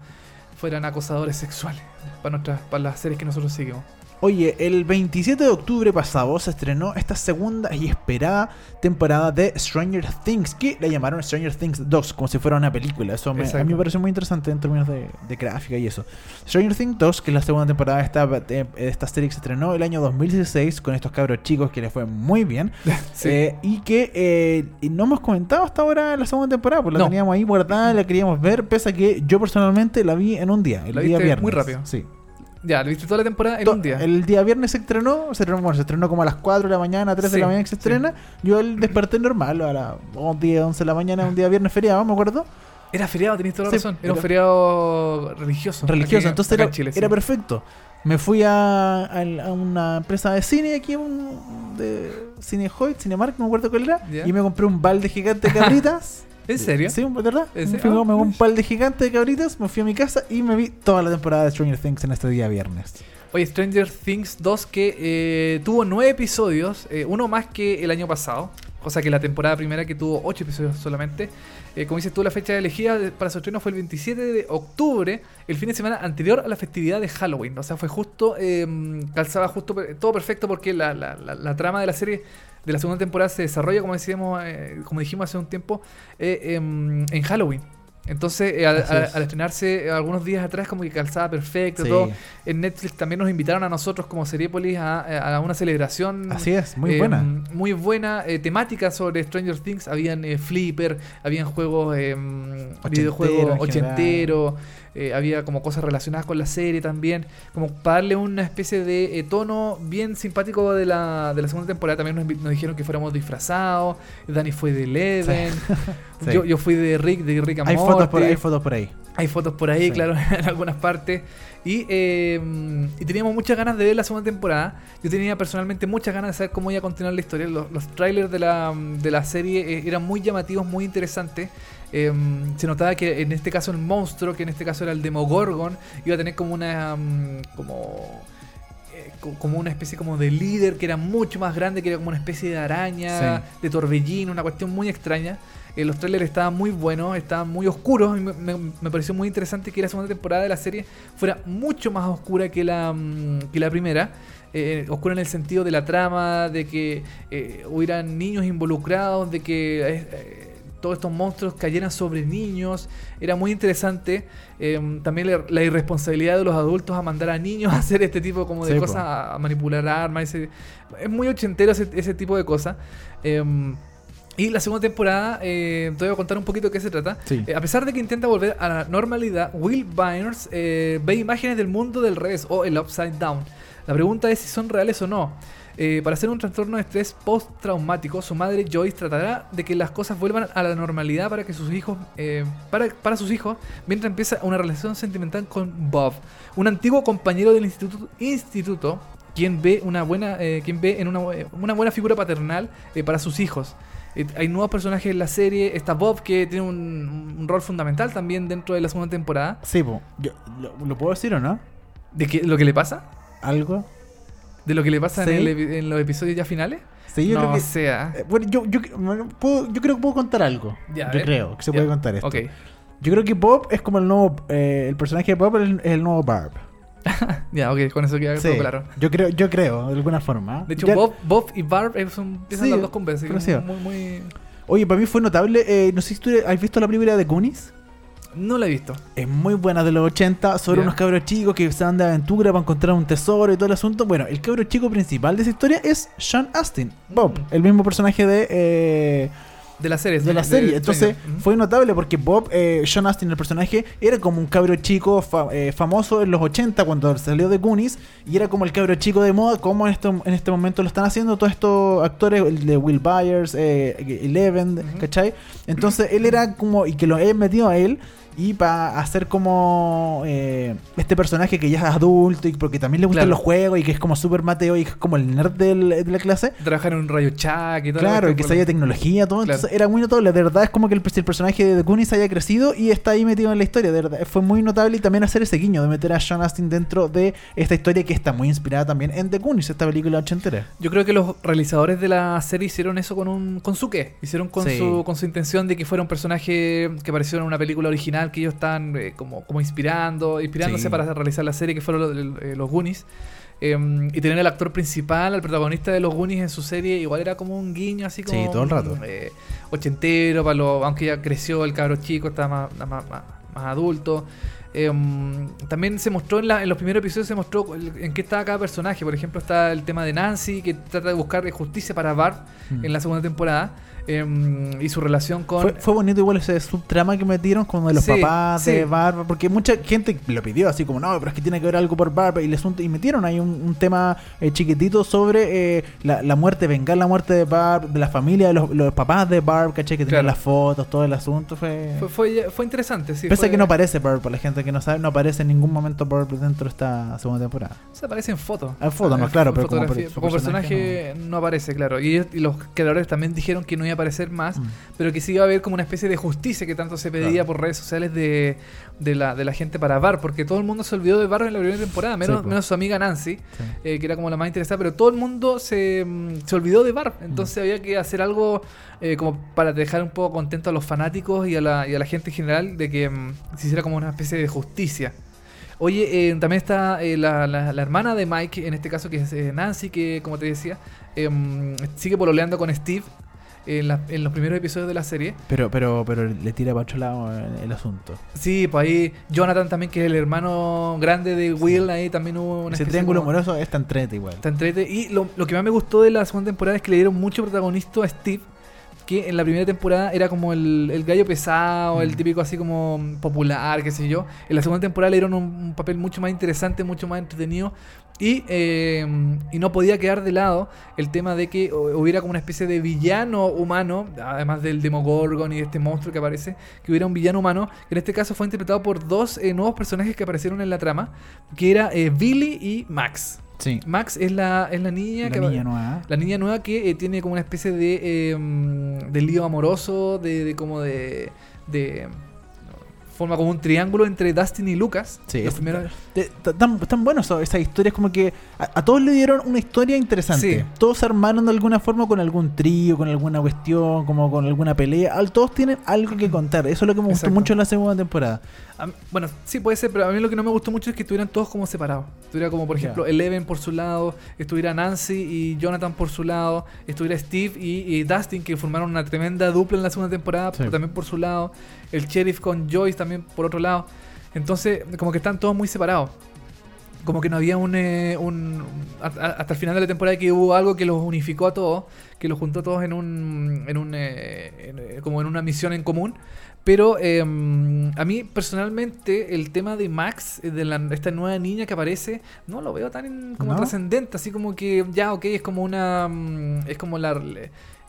fueran acosadores sexuales para, nuestras, para las series que nosotros seguimos. Oye, el 27 de octubre pasado se estrenó esta segunda y esperada temporada de Stranger Things, que la llamaron Stranger Things 2, como si fuera una película. Eso me, a mí me pareció muy interesante en términos de, de gráfica y eso. Stranger Things 2, que es la segunda temporada de esta, de esta serie que se estrenó el año 2016 con estos cabros chicos que les fue muy bien. Sí. Eh, y que eh, no hemos comentado hasta ahora la segunda temporada, pues la teníamos ahí guardada, la queríamos ver, pese a que yo personalmente la vi en un día, el La día viernes. muy rápido. Sí. Ya, lo viste toda la temporada en To- un día. El día viernes se estrenó, se estrenó, bueno, se estrenó como a las 4 de la mañana, 3 de Sí, la mañana que se sí. estrena. Yo el desperté normal, a las 10, 11 de la mañana, un día viernes feriado, me acuerdo. Era feriado, tenías toda la Sí, razón. Era un feriado religioso. Religioso, aquí- entonces era, en Chile, sí. era perfecto. Me fui a, a- a una empresa de cine aquí, un, de Cine Hoyt, Cinemark, no me acuerdo cuál era, y me compré un balde gigante de cabritas. ¿En serio? Sí, ¿de verdad? ¿En Me serio? fui, Ah, me un uy. balde gigante de cabritas, me fui a mi casa y me vi toda la temporada de Stranger Things en este día viernes. Oye, Stranger Things 2 que eh, tuvo nueve episodios, eh, uno más que el año pasado. Cosa que la temporada primera que tuvo ocho episodios solamente. Eh, como dices tú, la fecha elegida para su estreno fue el 27 de octubre, el fin de semana anterior a la festividad de Halloween. O sea, fue justo, eh, calzaba justo, per- todo perfecto porque la, la- la- la trama de la serie de la segunda temporada se desarrolla, como decíamos, eh, como dijimos hace un tiempo, eh, em, en Halloween. Entonces, eh, al, al- al estrenarse eh, algunos días atrás, como que calzaba perfecto, Sí. todo. En Netflix también nos invitaron a nosotros como Seriepolis a, a una celebración. Así es, muy eh, buena. Muy buena eh, temática sobre Stranger Things. Habían eh, flipper, habían juegos, eh, videojuegos ochenteros. Eh, había como cosas relacionadas con la serie también. Como para darle una especie de eh, tono bien simpático de la, de la segunda temporada. También nos, dijeron que fuéramos disfrazados. Dani fue de Eleven. Sí. Yo, yo fui de Rick, de Rick and Hay fotos, por, hay fotos por ahí. Hay fotos por ahí, Sí. claro, en algunas partes. Y, eh, y teníamos muchas ganas de ver la segunda temporada. Yo tenía personalmente muchas ganas de saber cómo iba a continuar la historia. Los, los trailers de la, de la serie eh, eran muy llamativos, muy interesantes. Eh, se notaba que en este caso el monstruo, que en este caso era el Demogorgon, iba a tener como una. mm, como eh, co- como una especie como de líder que era mucho más grande, que era como una especie de araña, Sí. de torbellino, una cuestión muy extraña. Eh, los trailers estaban muy buenos, estaban muy oscuros. y me, me- me pareció muy interesante que la segunda temporada de la serie fuera mucho más oscura que la, mm, que la primera. Eh, oscura en el sentido de la trama, de que eh, hubieran niños involucrados, de que todos estos monstruos cayeran sobre niños. Era muy interesante. Eh, también la, la irresponsabilidad de los adultos a mandar a niños a hacer este tipo como de Sí, cosas, po. a, manipular armas. ese- es muy ochentero ese, ese tipo de cosas. Eh, y la segunda temporada, eh, te voy a contar un poquito de qué se trata. Sí. Eh, a pesar de que intenta volver a la normalidad, Will Byers eh, ve imágenes del mundo del revés o el upside down. La pregunta es si son reales o no. Eh, para hacer un trastorno de estrés post-traumático, su madre Joyce tratará de que las cosas vuelvan a la normalidad para que sus hijos, eh, para, para sus hijos, mientras empieza una relación sentimental con Bob, un antiguo compañero del instituto, instituto quien ve una buena, eh, quien ve en una, bu- una buena figura paternal eh, para sus hijos. Eh, hay nuevos personajes en la serie. Está Bob, que tiene un, un rol fundamental también dentro de la segunda temporada. Sí, po. Yo- ¿lo, lo puedo decir o no? ¿De qué, lo que le pasa? ¿Algo? ¿De lo que le pasa Sí. en, el en los episodios ya finales? Sí, yo no creo que. sea. eh, bueno, yo, yo, puedo- yo creo que puedo contar algo. Ya, yo creo que se Ya. puede contar esto. Ok. Yo creo que Bob es como el nuevo. eh, el personaje de Bob es el, nuevo Barb. Ya, ok, con eso queda Sí, todo claro. Yo creo, yo creo, de alguna forma. De hecho, Ya- Bob, Bob y Barb eh, son, empiezan Sí, las dos sí. Muy, muy... Oye, para mí fue notable. eh, no sé si tú has visto la película de Goonies. No la he visto. Es muy buena de los 80 sobre unos cabros chicos que se van de aventura para encontrar un tesoro y todo el asunto. Bueno, el cabro chico principal de esa historia es Sean Astin, Bob, Mm. el mismo personaje de, eh, De la serie. de la serie. Entonces fue notable porque Bob, eh, Sean Astin, el personaje, era como un cabro chico fa- eh, famoso en los 80 cuando salió de Goonies y era como el cabro chico de moda, como en este, en este momento lo están haciendo todos estos actores, el de Will Byers, eh, Eleven, Ujú. ¿cachai? Entonces él era como, y que lo he metido a él. Y para hacer como eh, este personaje que ya es adulto y porque también le gustan Claro. los juegos y que es como súper Mateo y que es como el nerd del- de la clase. Trabajar en un rayo Chuck y todo. Claro, y que sabía tecnología, todo. Claro. Entonces era muy notable. De verdad es como que el, el personaje de The Goonies haya crecido y está ahí metido en la historia. De verdad, fue muy notable y también hacer ese guiño de meter a Sean Astin dentro de esta historia que está muy inspirada también en The Goonies, esta película ochentera. Yo creo que los realizadores de la serie hicieron eso con un con su qué. Hicieron con Sí. su con su intención de que fuera un personaje que apareció en una película original que ellos están eh, como, como inspirando, inspirándose Sí. para realizar la serie que fueron los, eh, los Goonies. Eh, y tener al actor principal, al protagonista de los Goonies en su serie, igual era como un guiño así como Sí, todo el rato. eh, ochentero, para lo, aunque ya creció el cabro chico, está más, más, más- más adulto. Eh, también se mostró en, la- en los primeros episodios se mostró en qué estaba cada personaje. Por ejemplo, está el tema de Nancy, que trata de buscar justicia para Barb Mm. en la segunda temporada. Eh, y su relación con. Fue, fue bonito igual ese subtrama que metieron con de los Sí, papás de sí. Barba, porque mucha gente lo pidió así como, no, pero es que tiene que ver algo por Barba, y, le asunto- y metieron ahí un, un tema eh, chiquitito sobre eh, la, la muerte, vengar la muerte de Barb, de la familia, de los, los papás de Barb, ¿cachai? Que tenían Claro. las fotos, todo el asunto, fue... Fue, fue, fue interesante, sí. Pese a que no aparece Barb, para la gente que no sabe, no aparece en ningún momento Barb dentro de esta segunda temporada. Se aparece en fotos. En fotos, no, claro, pero como como personaje, personaje no... aparece, claro. Y, y los creadores también dijeron que no iba a aparecer más, Mm. pero que sí iba a haber como una especie de justicia que tanto se pedía Claro. por redes sociales de, de, la, de la gente para Bar, porque todo el mundo se olvidó de Bar en la primera temporada, menos, Sí, menos su amiga Nancy, Sí. eh, que era como la más interesada, pero todo el mundo se, mm, se olvidó de Bar, entonces Mm. había que hacer algo eh, como para dejar un poco contento a los fanáticos y a la, y a la gente en general de que mm, se hiciera como una especie de justicia. Oye, eh, también está eh, la, la- la hermana de Mike, en este caso que es eh, Nancy, que como te decía, em, sigue pololeando con Steve en, la- en los primeros episodios de la serie. Pero, pero, pero le tira para otro lado el, el asunto. Sí, pues ahí Jonathan también, que es el hermano grande de Will, ahí también hubo una Ese triángulo como- amoroso es tan trete igual. Está entrete. Y lo, lo que más me gustó de la segunda temporada es que le dieron mucho protagonista a Steve, que en la primera temporada era como el, el gallo pesado, el Mm. típico así como popular, qué sé yo. En la segunda temporada le dieron un, un papel mucho más interesante, mucho más entretenido. Y, eh, y no podía quedar de lado el tema de que hu- hubiera como una especie de villano humano, además del Demogorgon y de este monstruo que aparece, que hubiera un villano humano, que en este caso fue interpretado por dos eh, nuevos personajes que aparecieron en la trama, que era eh, Billy y Max. Sí. Max es la, es la niña La que niña nueva. la niña nueva que eh, tiene como una especie de, eh, mm, de lío amoroso, de, de como de, de forma como un triángulo entre Dustin y Lucas. Sí, es- primeros- Tan, tan buenos esas historias, como que a, a todos le dieron una historia interesante. Sí. Todos se armaron de alguna forma con algún trío, con alguna cuestión, como con alguna pelea. Al- Todos tienen algo que contar. Eso es lo que me gustó mucho en la segunda temporada. Mí- bueno, sí puede ser, pero a mí lo que no me gustó mucho es que estuvieran todos como separados. Estuviera como, por ejemplo, Eleven por su lado, estuviera Nancy y Jonathan por su lado, estuviera Steve y, y Dustin, que formaron una tremenda dupla en la segunda temporada, Sí. pero también por su lado, el sheriff con Joyce también por otro lado. Entonces, como que están todos muy separados. Como que no había un, eh, un- hasta el final de la temporada que hubo algo que los unificó a todos, que los juntó a todos en un, en un eh, en, eh, como en una misión en común. Pero eh, a mí personalmente el tema de Max, eh, de la- esta nueva niña que aparece, no lo veo tan como ¿No? trascendente, así como que ya, ok, es como una, mm, es como la,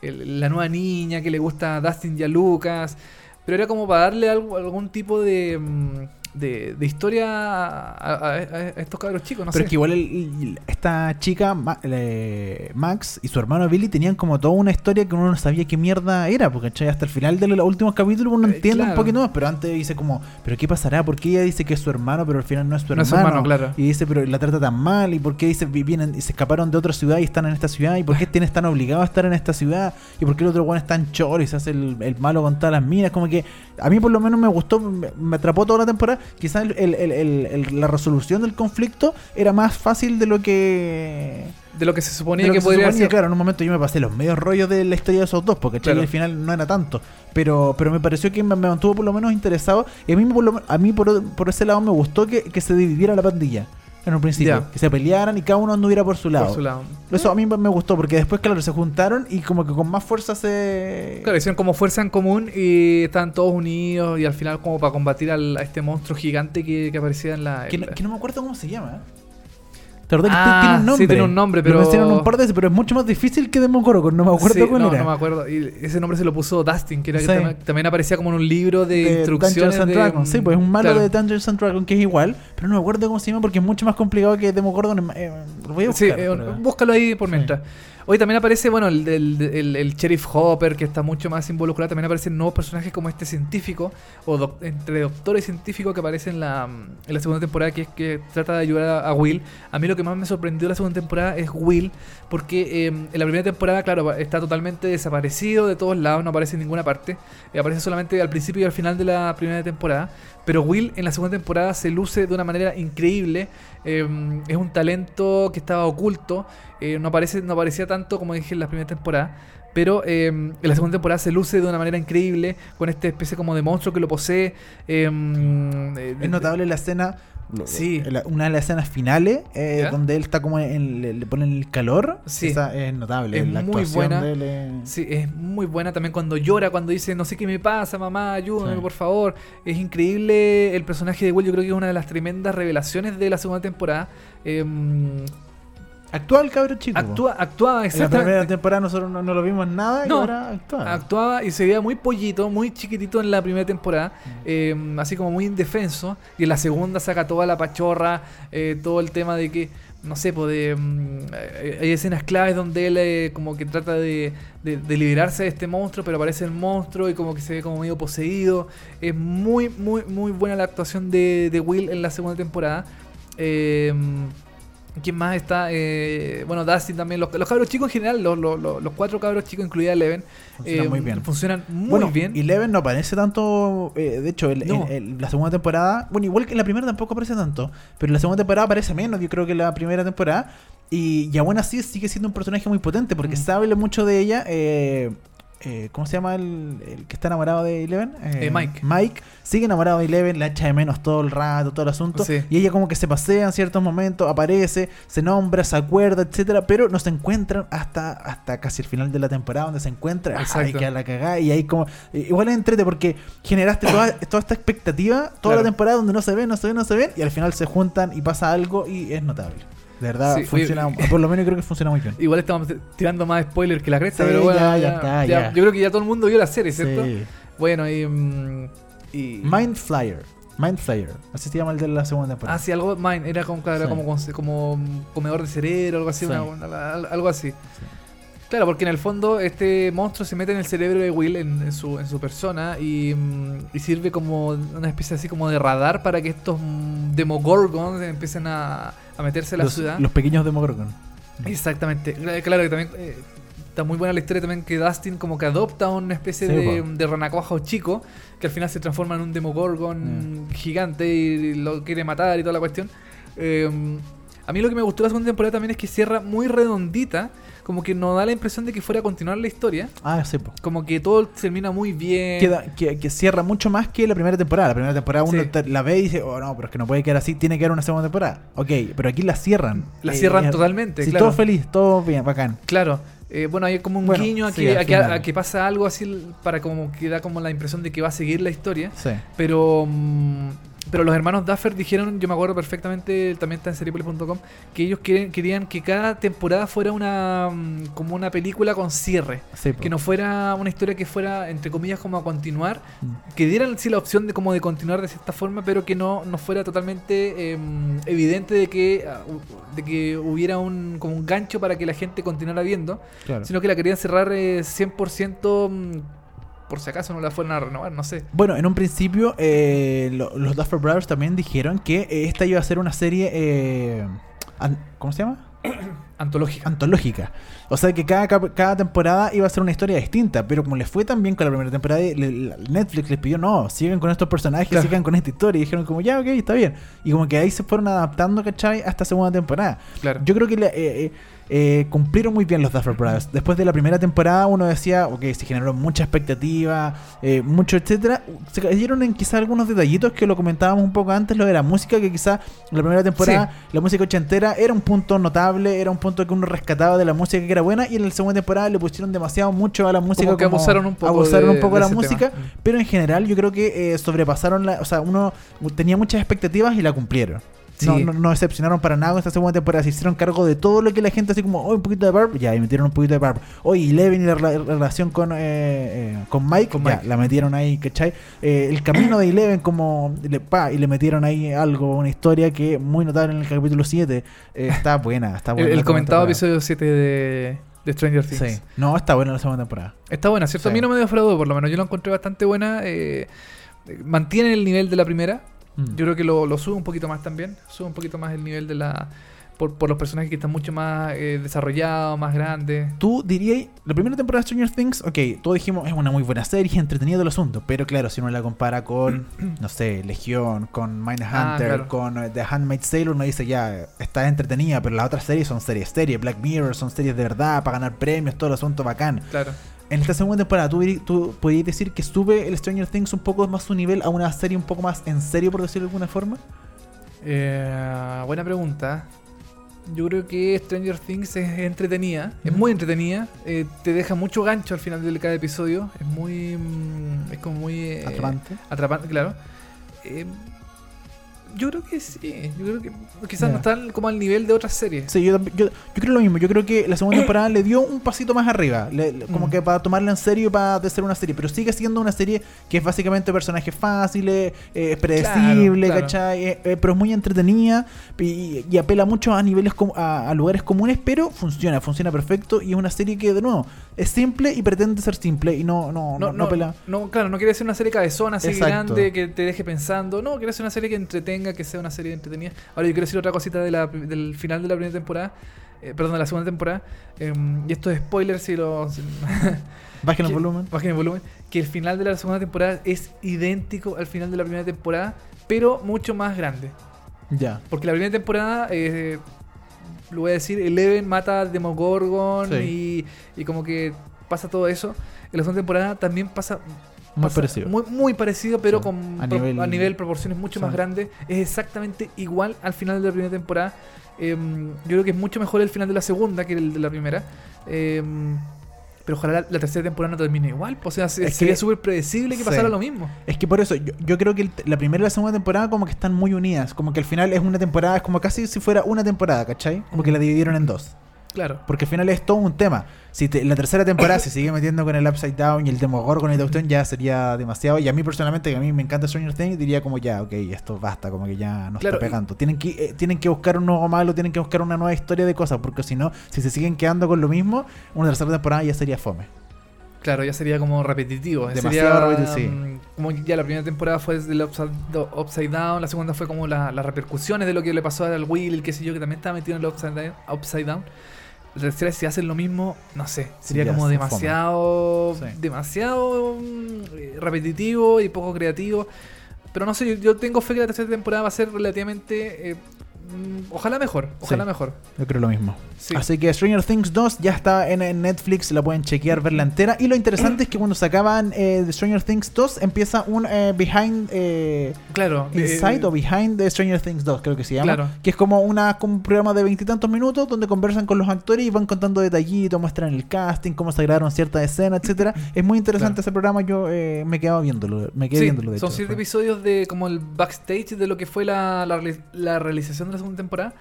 la nueva niña que le gusta a Dustin y a Lucas, pero era como para darle algo- algún tipo de, mm, de, de historia a, a- estos cabros chicos, no Pero sé. es que igual el- el- esta chica, Ma- eh, Max y su hermano Billy, tenían como toda una historia que uno no sabía qué mierda era. Porque ¿cachai? hasta el final de los últimos capítulos uno Eh, entiende un poquito más. Pero antes dice como, ¿pero qué pasará? ¿Por qué ella dice que es su hermano, pero al final no es su No hermano? es su hermano, claro. Y dice, pero la trata tan mal. ¿Y por qué dice, vi- vienen y se escaparon de otra ciudad y están en esta ciudad? ¿Y por qué tienes tan obligado a estar en esta ciudad? ¿Y por qué el otro weón es tan choro y se hace el, el malo con todas las minas? Como que a mí por lo menos me gustó, me, me atrapó toda la temporada. Quizás el- el- el- el- el- la resolución del conflicto era más fácil de lo que... de lo que se suponía que, que podría suponía. ser. Claro, en un momento yo me pasé los medios rollos de la historia de esos dos, porque. Claro. al final no era tanto. Pero, pero me pareció que me, me mantuvo por lo menos interesado. Y a mí, por, lo- a mí por, por ese lado me gustó que, que se dividiera la pandilla. En un principio. Que se pelearan y cada uno anduviera por su lado. Por su lado. Eso a mí me gustó, porque después, claro, se juntaron y como que con más fuerza se... Claro, hicieron como fuerza en común y estaban todos unidos y al final como para combatir al- a este monstruo gigante que, que aparecía en la... que, no, que no me acuerdo cómo se llama. ¿eh? La verdad Ah, que tiene un sí, nombre. tiene un nombre, Lo pero- mencionaron un par de veces, pero es mucho más difícil que Demogorgon. No me acuerdo Sí, cuál no, era. no me acuerdo. Y ese nombre se lo puso Dustin, que era que Sí. también, también aparecía como en un libro de, de instrucciones Dungeons and de-. Sí, pues es un malo Claro. de Dungeons and Dragons que es igual, pero no me acuerdo cómo se llama porque es mucho más complicado que Demogorgon. Eh, lo voy a Sí, buscar. eh, pero- búscalo ahí por Sí. mientras. Hoy también aparece, bueno, el, el, el- sheriff Hopper, que está mucho más involucrado. También aparecen nuevos personajes como este científico, o doc- entre doctor y científico que aparece en la, en la segunda temporada, que es que trata de ayudar a, Will. A mí lo que más me sorprendió de la segunda temporada es Will, porque eh, en la primera temporada, claro, está totalmente desaparecido de todos lados, no aparece en ninguna parte. Eh, aparece solamente al principio y al final de la primera temporada. Pero Will en la segunda temporada se luce de una manera increíble. Eh, es un talento que estaba oculto. eh, no, aparece, no aparecía tanto como dije en la primera temporada. Pero eh, en la segunda temporada se luce de una manera increíble. Con esta especie como de monstruo que lo posee. eh, eh, Es notable la escena. Sí. la- una de las escenas finales, eh, donde él está como en, le, le ponen el calor. Sí. Esa es notable. Es la muy buena. de él es- Sí, es muy buena también cuando llora, cuando dice, no sé qué me pasa, mamá, ayúdame, Sí. por favor. Es increíble el personaje de Will, yo creo que es una de las tremendas revelaciones de la segunda temporada. Actúa el cabro chico. po. actúa, actuaba En la exactamente. primera temporada nosotros no, no lo vimos nada y No. ahora actúa. Actuaba y se veía muy pollito, muy chiquitito en la primera temporada, Mm. eh, así como muy indefenso. Y en la segunda saca toda la pachorra, eh, todo el tema de que, no sé, pues de, mm, eh, hay escenas claves donde él como que trata de, de- de liberarse de este monstruo, pero aparece el monstruo y como que se ve como medio poseído. Es muy, muy, muy buena la actuación de, de Will en la segunda temporada. Eh, ¿Quién más está? Eh, bueno, Dustin también. Los, los cabros chicos en general, los, los- los- los cuatro cabros chicos, incluida Eleven, Funciona eh, muy bien. Funcionan muy bueno, bien. Eleven no aparece tanto. eh, de hecho, el- No. el- el- la segunda temporada. Bueno, igual que en la primera tampoco aparece tanto. Pero en la segunda temporada aparece menos, yo creo que en la primera temporada. Y, y aún así sigue siendo un personaje muy potente porque Mm. se habla mucho de ella. Eh, eh, ¿Cómo se llama el, el que está enamorado de Eleven? Eh, Mike. Mike sigue enamorado de Eleven, la echa de menos todo el rato, todo el asunto. Sí. Y ella como que se pasea en ciertos momentos, aparece, se nombra, se acuerda, etcétera, pero no se encuentran hasta, hasta casi el final de la temporada donde se encuentra, Exacto. que a la cagada, y ahí como eh, igual es entrete porque generaste toda, toda esta expectativa, toda Claro. la temporada donde no se ven, no se ven, no se ven, y al final se juntan y pasa algo y es notable. De verdad, Sí, funciona, oye, por lo menos creo que funciona muy bien. Igual estamos tirando más spoilers que la cresta, Sí, pero bueno, ya, ya, ya está, ya. Yo creo que ya todo el mundo vio la serie, ¿cierto? Sí. Bueno, y, mm, y Mind Flyer, Mind Flayer, así se llama el de la segunda temporada. Ah, sí, algo Mine, era como, era Sí. como, como comedor de cerebro, algo así, Sí. una- algo así. Claro, porque en el fondo este monstruo se mete en el cerebro de Will, en, en su, en su persona, y, mm, y sirve como una especie así como de radar para que estos mm, Demogorgons empiecen a, a meterse en la los, ciudad. los pequeños Demogorgon. Exactamente. Cla- Claro que también eh, está muy buena la historia también que Dustin como que adopta una especie Sí, de, de renacuajo chico que al final se transforma en un Demogorgon Mm. gigante y lo quiere matar y toda la cuestión. Eh, a mí lo que me gustó de la segunda temporada también es que cierra muy redondita, como que no da la impresión de que fuera a continuar la historia. Ah, sí, po. Como que todo termina muy bien. Queda, que, que cierra mucho más que la primera temporada. La primera temporada uno Sí. te- la ve y dice, oh no, pero es que no puede quedar así, tiene que haber una segunda temporada. Ok, pero aquí la cierran. La Eh, cierran eh, totalmente, Sí, claro. todo feliz, todo bien, bacán. Claro. Eh, bueno, hay como un Bueno, guiño a sí, que, al a que- final. a que pasa algo así para como que da como la impresión de que va a seguir la historia. Sí. Pero mm, pero los hermanos Duffer dijeron, yo me acuerdo perfectamente, también está en seriepolis.com, que ellos quieren, querían que cada temporada fuera una mm, como una película con cierre. Sí. Que no fuera una historia que fuera, entre comillas, como a continuar. Mm. Que dieran sí la opción de como de continuar de cierta forma, pero que no, no fuera totalmente em, evidente de que, ah, de que hubiera un, como un gancho para que la gente continuara viendo. Claro. Sino que la querían cerrar eh, 100% mm, por si acaso no la fueran a renovar, no sé. Bueno, en un principio eh, lo- los Duffer Brothers también dijeron que esta iba a ser una serie... eh, ¿Cómo se llama? Antológica. antológica. O sea que cada, cada temporada iba a ser una historia distinta, pero como les fue tan bien con la primera temporada, le- Netflix les pidió, no, sigan con estos personajes, Claro. sigan con esta historia. Y dijeron como, ya, ok, está bien. Y como que ahí se fueron adaptando, ¿cachai? Hasta segunda temporada. Claro. Yo creo que le- eh, eh, eh, cumplieron muy bien los Duffer Brothers. Después de la primera temporada uno decía, ok, se generó mucha expectativa, eh, mucho, etcétera. Se cayeron en quizá algunos detallitos que lo comentábamos un poco antes, lo de la música, que quizá en la primera temporada la música ochentera era un punto notable, era un punto que uno rescataba de la música que era buena, y en la segunda temporada le pusieron demasiado mucho a la música. Como que abusaron un poco abusaron de- un poco de la música, tema. Pero en general yo creo que eh, sobrepasaron la. O sea, uno tenía muchas expectativas y la cumplieron. No, Sí. no, no decepcionaron para nada con esta segunda temporada. Se hicieron cargo de todo lo que la gente así como, oh, un poquito de Barb, ya, y metieron un poquito de Barb. Oye, Eleven y la, rela- relación con, eh, eh, con Mike, Con ya, Mike. la metieron ahí, ¿cachai? Eh, el camino de Eleven como, le, pa, y le metieron ahí algo, una historia que muy notable en el capítulo 7. Eh, está buena, está buena. el comentado episodio 7 de, de Stranger Things. Sí, no, está buena la segunda temporada. Está buena, ¿cierto? A mí no me defraudó, por lo menos. Yo la encontré bastante buena. eh, mantiene el nivel de la primera. Mm. Yo creo que lo, lo sube un poquito más también. Sube un poquito más el nivel de la. Por, por los personajes que están mucho más eh, desarrollados, más grandes. Tú dirías, la primera temporada de Stranger Things, ok, todos dijimos es una muy buena serie, entretenido el asunto, pero claro, si uno la compara con, no sé, Legión, con Mindhunter, Ah, claro. con eh, The Handmaid's Tale, uno dice ya, está entretenida, pero las otras series son series series, Black Mirror son series de verdad, para ganar premios, todo el asunto bacán. Claro. En esta segunda temporada, ¿tú, tú podrías decir que sube el Stranger Things un poco más su nivel a una serie un poco más en serio, por decirlo de alguna forma? Eh, buena pregunta. Yo creo que Stranger Things es entretenida, es muy entretenida, eh, te deja mucho gancho al final de cada episodio, es muy, mm, es como muy eh, Atrapante. atrapante, claro. Yo creo que sí, yo creo que quizás no están como al nivel de otras series. Sí, yo, yo, yo creo lo mismo. Yo creo que la segunda temporada le dio un pasito más arriba. le- le- como Mm. que para tomarla en serio y para ser una serie. Pero sigue siendo una serie que es básicamente personajes fáciles, eh, es predecible, Claro, claro. ¿cachai? Eh, eh, pero es muy entretenida y, y apela mucho a niveles com- a, a lugares comunes, pero funciona, funciona perfecto. Y es una serie que, de nuevo, es simple y pretende ser simple y no, no, no, No, no, claro, no quiere ser una serie cabezona así Exacto. grande que te deje pensando. No, quiere ser una serie que entretenga, que sea una serie entretenida. Ahora yo quiero decir otra cosita de la- del final de la primera temporada. eh, perdón, de la segunda temporada. em, y esto es spoiler si lo. si- Bajen el volumen. Bajen el volumen. Que el final de la segunda temporada es idéntico al final de la primera temporada, pero mucho más grande. Ya. Porque la primera temporada, eh, lo voy a decir, Eleven mata a Demogorgon Sí. y, y como que pasa todo eso. En la segunda temporada también pasa... Muy pasa parecido. Muy, muy parecido, pero Sí. con A pro- a nivel- proporciones mucho más grandes. Es exactamente igual al final de la primera temporada. Em, yo creo que es mucho mejor el final de la segunda que el de la primera. Em, pero ojalá la, la tercera temporada no termine igual. pues, O sea, se- sería súper predecible que Sí. pasara lo mismo. Es que por eso, yo, yo creo que el- la primera y la segunda temporada como que están muy unidas. Como que al final es una temporada, es como casi si fuera una temporada, ¿cachai? Como que la dividieron en dos. Claro. Porque al final es todo un tema. Si te- la tercera temporada se sigue metiendo con el Upside Down y el Demogorgon y la cuestión, ya sería demasiado. Y a mí personalmente, que a mí me encanta Stranger Things, diría como ya, ok, esto basta, como que ya no Claro, está y- pegando. Tienen que, eh, tienen que buscar un nuevo malo, tienen que buscar una nueva historia de cosas, porque si no, si se siguen quedando con lo mismo, una tercera temporada ya sería fome. Claro, ya sería como repetitivo. Demasiado sería, repetitivo, sí. mm, Como ya la primera temporada fue del Upside, Upside Down, la segunda fue como la- las repercusiones de lo que le pasó al Will, el qué sé yo, que también estaba metido en el Upside Down. Upside Down. La tercera, si hacen lo mismo, no sé, sería ya como demasiado, Sí. demasiado eh, repetitivo y poco creativo. Pero no sé, yo, yo tengo fe que la tercera temporada va a ser relativamente, eh, ojalá mejor, ojalá Sí. mejor. Yo creo lo mismo. Sí. Así que Stranger Things 2 ya está en, en Netflix, la pueden chequear, verla entera. Y lo interesante es que cuando se acaban eh, de Stranger Things 2, empieza un eh, Behind eh, Claro. eh, Inside o Behind the Stranger Things 2, creo que se llama. Claro. Que es como, una, como un programa de veintitantos minutos donde conversan con los actores y van contando detallitos, muestran el casting, cómo se grabaron ciertas escenas, etcétera. Es muy interesante Claro. ese programa, yo eh, me quedaba viéndolo, me quedé Sí, viéndolo de son hecho. siete Fue- episodios de como el backstage de lo que fue la, la, la realización de la segunda temporada.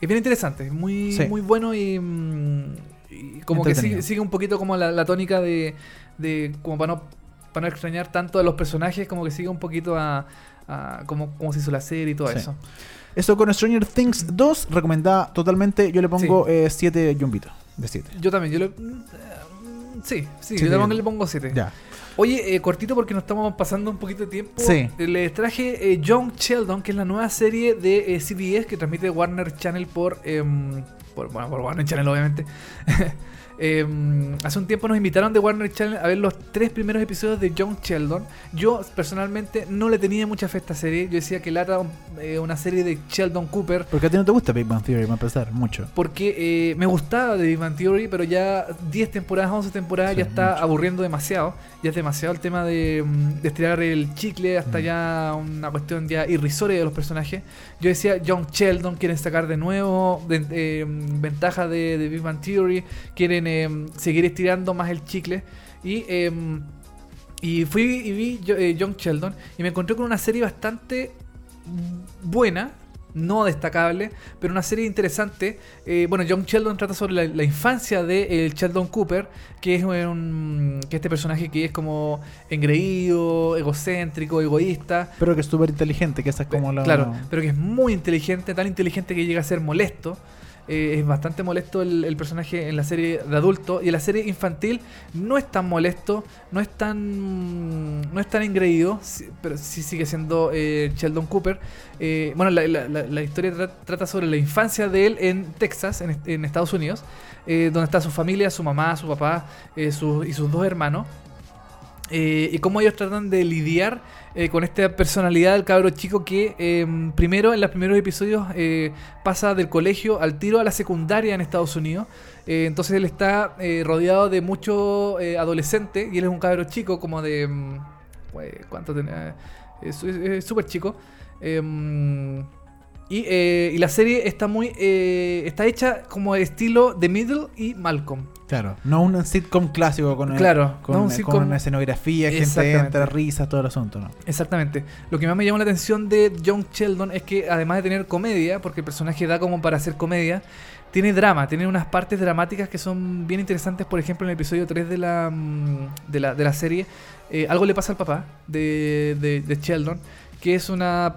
Es bien interesante, es muy, Sí. muy bueno y, mm, y como que sigue, sigue un poquito como la, la tónica de, de como para no, para no extrañar tanto a los personajes, como que sigue un poquito a, a cómo, cómo se hizo la serie y todo Sí. eso. Eso con Stranger Things 2, recomendada totalmente. Yo le pongo 7 yumbitos de 7. Yo también, yo le... mm, eh, Sí, sí, Sí, yo sí. también le pongo 7. Ya. Oye, eh, cortito porque nos estamos pasando un poquito de tiempo. Sí. Eh, Les traje eh, Young Sheldon, que es la nueva serie de eh, CBS que transmite Warner Channel por, em, por, bueno, por Warner Channel, obviamente. Em, hace un tiempo nos invitaron de Warner Channel a ver los tres primeros episodios de Young Sheldon. Yo personalmente no le tenía mucha fe a esta serie. Yo decía que era una serie de Sheldon Cooper. Porque a ti no te gusta Big Bang Theory, va a empezar mucho. Porque eh, me gustaba de Big Bang Theory, pero ya 10 temporadas, 11 temporadas Sí, ya está mucho. aburriendo demasiado. Ya es demasiado el tema de, mm, de estirar el chicle hasta Mm. ya una cuestión ya irrisoria de los personajes. Yo decía, John Sheldon quieren sacar de nuevo de- eh, ventaja de, de Big Bang Theory, quieren eh, seguir estirando más el chicle. Y, eh, y fui y vi yo- eh, John Sheldon y me encontré con una serie bastante buena, no destacable, pero una serie interesante. Eh, bueno, John Sheldon trata sobre la, la infancia de el Sheldon Cooper, que es un, que este personaje que es como engreído, egocéntrico, egoísta. Pero que es súper inteligente, que esa es como la. Claro, pero que es muy inteligente, tan inteligente que llega a ser molesto. Eh, es bastante molesto el, personaje en la serie de adulto y en la serie infantil no es tan molesto, no es tan no es tan engreído, pero sí sigue siendo eh, Sheldon Cooper. Eh, bueno, la, la- historia tra- trata sobre la infancia de él en Texas, en, en Estados Unidos, donde está su familia, su mamá, su papá y sus dos hermanos. Eh, y cómo ellos tratan de lidiar eh, con esta personalidad del cabro chico que eh, primero en los primeros episodios pasa del colegio al tiro a la secundaria en Estados Unidos. Entonces él está rodeado de muchos adolescentes y él es un cabro chico como de... mm, eh, ¿Cuánto tenía? Es súper chico. Eh, y, la serie está muy... está hecha como estilo The Middle y Malcolm. Claro, no un sitcom clásico con, Claro, con, no un con una escenografía, gente entra, risas, todo el asunto, ¿no? Exactamente. Lo que más me llamó la atención de John Sheldon es que además de tener comedia, porque el personaje da como para hacer comedia, tiene drama, tiene unas partes dramáticas que son bien interesantes. Por ejemplo, en el episodio 3 de la, mm, de la, de la serie, eh, algo le pasa al papá de, de, de Sheldon, que es una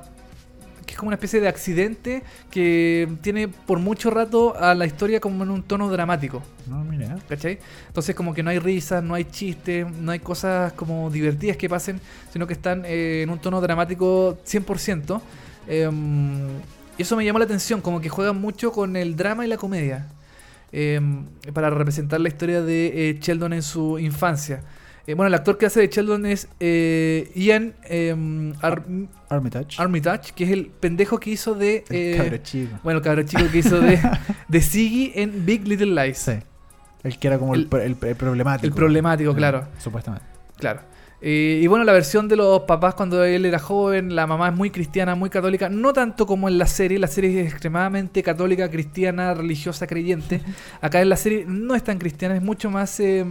que es como una especie de accidente que tiene por mucho rato a la historia como en un tono dramático. No, mira. ¿Cachai? Entonces como que no hay risas, no hay chistes, no hay cosas como divertidas que pasen, sino que están eh, en un tono dramático 100%. Em, y eso me llamó la atención, como que juegan mucho con el drama y la comedia. em, para representar la historia de eh, Sheldon en su infancia. Eh, bueno, el actor que hace de Sheldon es eh, Ian em, Ar- Armitage. Armitage, que es el pendejo que hizo de... el eh, cabro chico. bueno, el cabrón chico que hizo de, de Siggy en Big Little Lies. Sí. El que era como el, el- problemático. el problemático, Eh, claro. Supuestamente. Claro. Eh, y bueno, la versión de los papás cuando él era joven, la mamá es muy cristiana, muy católica, no tanto como en la serie, la serie es extremadamente católica, cristiana, religiosa, creyente. Acá en la serie no es tan cristiana, es mucho más eh,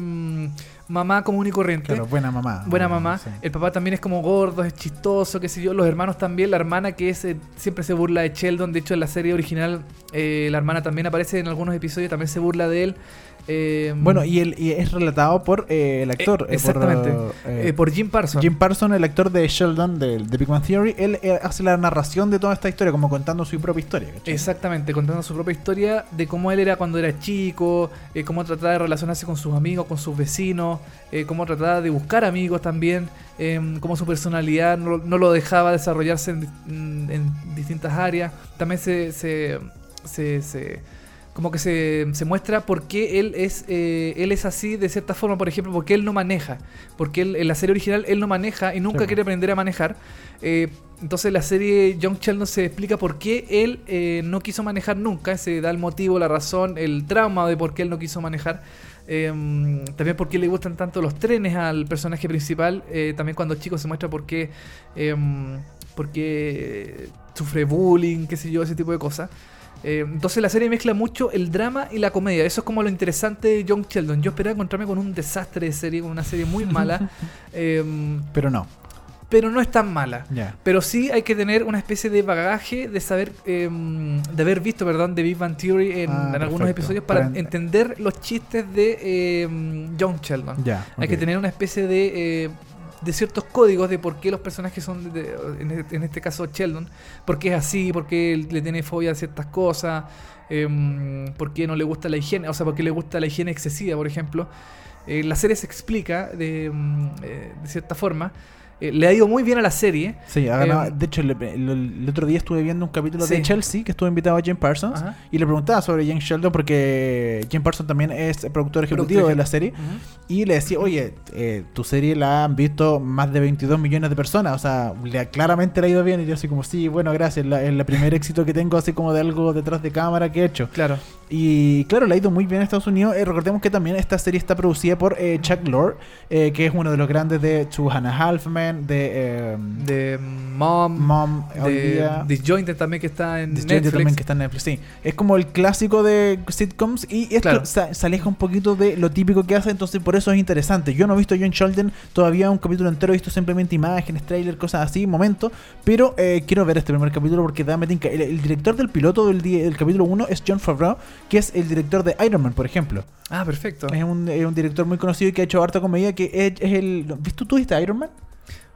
mamá común y corriente. Claro, buena mamá. Buena mamá. sí. El papá también es como gordo, es chistoso, qué sé yo. Los hermanos también. La hermana que es eh, siempre se burla de Sheldon. De hecho, en la serie original, eh, la hermana también aparece en algunos episodios, también se burla de él. Eh, Bueno, y, él, y es relatado por eh, el actor. Eh, por, exactamente. eh, eh, por Jim Parsons. Jim Parsons, el actor de Sheldon de, de Big Bang Theory, él hace la narración de toda esta historia, como contando su propia historia. ¿cachai? Exactamente, contando su propia historia de cómo él era cuando era chico, cómo trataba de relacionarse con sus amigos, con sus vecinos, cómo trataba de buscar amigos también, eh, cómo su personalidad no, no lo dejaba desarrollarse en, di- en distintas áreas. También se, se, se- se- como que se, se muestra por qué él es, eh, él es así de cierta forma, por ejemplo, porque él no maneja, porque él, en la serie original él no maneja y nunca Sí. quiere aprender a manejar. Eh, entonces en la serie John Sheldon se explica por qué él eh, no quiso manejar nunca, se da el motivo, la razón, el trauma de por qué él no quiso manejar. Eh, también por qué le gustan tanto los trenes al personaje principal. eh, también cuando chico se muestra por qué, eh, por qué sufre bullying, qué sé yo, ese tipo de cosas. Eh, entonces la serie mezcla mucho el drama y la comedia. Eso es como lo interesante de John Sheldon. Yo esperaba encontrarme con un desastre de serie, con una serie muy mala. eh, Pero no, pero no es tan mala. ya. Pero sí hay que tener una especie de bagaje de saber, eh, de haber visto, perdón, de Big Bang Theory en, Ah, en algunos episodios para Para en- entender los chistes de John Sheldon. Ya, Hay que tener una especie de, eh, de ciertos códigos de por qué los personajes son, de- en, e- en este caso Sheldon, por qué es así, por qué le tiene fobia a ciertas cosas, eh, por qué no le gusta la higiene, o sea, por qué le gusta la higiene excesiva, por ejemplo. Eh, la serie se explica de, mm, eh, de cierta forma. Eh, le ha ido muy bien a la serie. Sí, ha ganado- Eh, de hecho, el, el- el otro día estuve viendo un capítulo Sí. de Chelsea que estuvo invitado a Jim Parsons Ajá. y le preguntaba sobre Jim Sheldon porque Jim Parsons también es productor ejecutivo de la serie y le decía, oye, eh, tu serie la han visto más de 22 millones de personas, o sea, le, claramente le ha ido bien y yo así como, sí, bueno, gracias, la- es el primer éxito que tengo así como de algo detrás de cámara que he hecho. Claro. Y claro, le ha ido muy bien a Estados Unidos. Eh, recordemos que también esta serie está producida por eh, Chuck Lorre, eh, que es uno de los grandes de Two Hannah Halfman, de eh, De Mom, Mom, de día. Disjointed también que está en Disjointed Netflix. también que está en Netflix, sí. Es como el clásico de sitcoms y esto Claro. se, se aleja un poquito de lo típico que hace, entonces por eso es interesante. Yo no he visto John Sheldon todavía un capítulo entero, he visto simplemente imágenes, trailers, cosas así, momentos, pero eh, quiero ver este primer capítulo porque dame tinca. El, el director del piloto del, di- del capítulo 1 es John Favreau, que es el director de Iron Man, por ejemplo. Ah, perfecto. Es un, es un director muy conocido y que ha hecho harta comedia, que es, es el... ¿Viste tú viste Iron Man?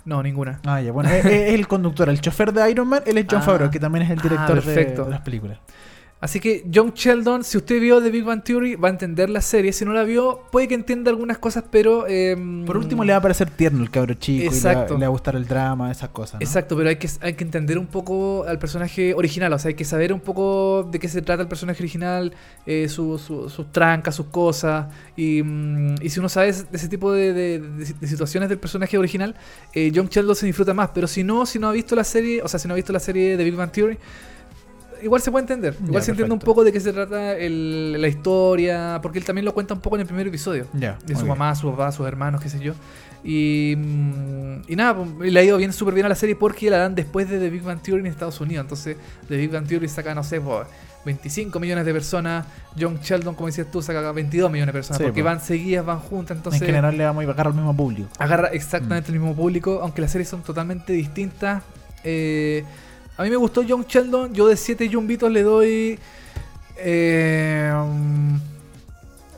No, ninguna. Ah, ya, bueno, es, es el conductor, el chofer de Iron Man, él es John Ah. Favreau, que también es el Ah, director de- de las películas. Así que John Sheldon, si usted vio The Big Bang Theory, va a entender la serie. Si no la vio, puede que entienda algunas cosas, pero... em, Por último, le va a parecer tierno el cabro chico. y le va- Exacto. le, va a gustar el drama, esas cosas. ¿no? Exacto, pero hay que, hay que entender un poco al personaje original, o sea, hay que saber un poco de qué se trata el personaje original, eh, su- su- sus trancas, sus cosas, y, mm, y si uno sabe de ese tipo de, de- de- de situaciones del personaje original, eh, John Sheldon se disfruta más, pero si no, si no ha visto la serie, o sea, si no ha visto la serie de Big Bang Theory, igual se puede entender, igual Ya, se entiende un poco de qué se trata el- la historia, porque él también lo cuenta un poco en el primer episodio Ya. de su bien. mamá, su papá, sus hermanos, qué sé yo. Y, mm, y nada, pues, le ha ido bien, súper bien a la serie porque la dan después de The Big Bang Theory en Estados Unidos. Entonces, The Big Bang Theory saca, no sé, pues, 25 millones de personas. John Sheldon, como decías tú, saca 22 millones de personas Sí, porque pues. van seguidas, van juntas. Entonces, en general le vamos a pagar al mismo público. agarra exactamente el mismo público, aunque las series son totalmente distintas. Eh, a mí me gustó John Sheldon, yo de 7 Jumbitos le doy. eh, mm,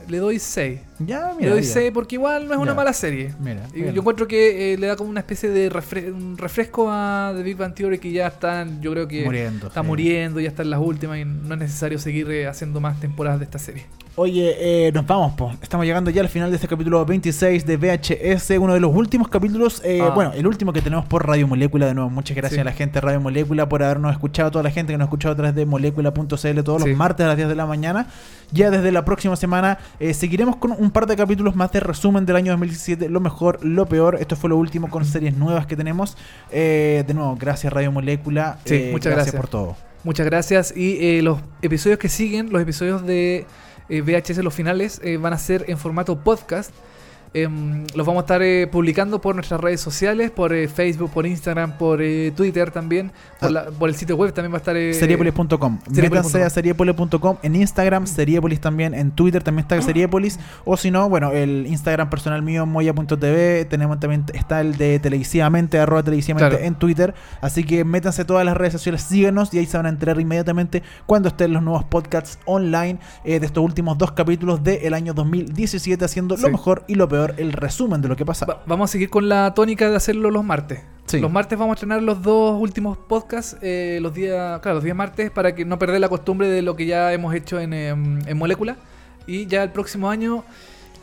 le doy 6. Ya, mira. ya. 6 porque igual no es una mala serie. Mira. Y yo encuentro que eh, le da como una especie de un refresco a The Big Bang Theory que ya están, yo creo que muriendo. está sí. muriendo, ya está en las últimas y no es necesario seguir eh, haciendo más temporadas de esta serie. Oye, eh, nos vamos, po. Estamos llegando ya al final de este capítulo 26 de VHS, uno de los últimos capítulos, Ah. bueno, el último que tenemos por Radio Molécula de nuevo. Muchas gracias Sí. a la gente de Radio Molécula por habernos escuchado, a toda la gente que nos ha escuchado a través de molécula.cl todos Sí. los martes a las 10 de la mañana. Ya desde la próxima semana seguiremos con un par de capítulos más de resumen del año 2017, lo mejor, lo peor. Esto fue lo último con series nuevas que tenemos. Eh, de nuevo, gracias Radio Molécula. Sí, Eh, muchas gracias. por todo. Muchas gracias. Y eh, los episodios que siguen, los episodios de VHS, los finales, van a ser en formato podcast. Em, los vamos a estar eh, publicando por nuestras redes sociales, por eh, Facebook, por Instagram, por eh, Twitter también, por, Ah. la- por el sitio web también va a estar... Seriepolis.com. Métanse a seriepolis.com en Instagram, Seriepolis también, en Twitter también está Seriepolis. O si no, bueno, el Instagram personal mío, moya.tv. Tenemos también, está el de televisivamente, arroba televisivamente Claro. en Twitter. Así que métanse a todas las redes sociales, síganos y ahí se van a enterar inmediatamente cuando estén los nuevos podcasts online de estos últimos dos capítulos del año 2017, haciendo lo mejor y lo peor, el resumen de lo que pasa. Va- vamos a seguir con la tónica de hacerlo los martes. Sí. Los martes vamos a estrenar los dos últimos podcasts, eh, los días, claro, los días martes, para que no perder la costumbre de lo que ya hemos hecho en, em, en Molécula. Y ya el próximo año,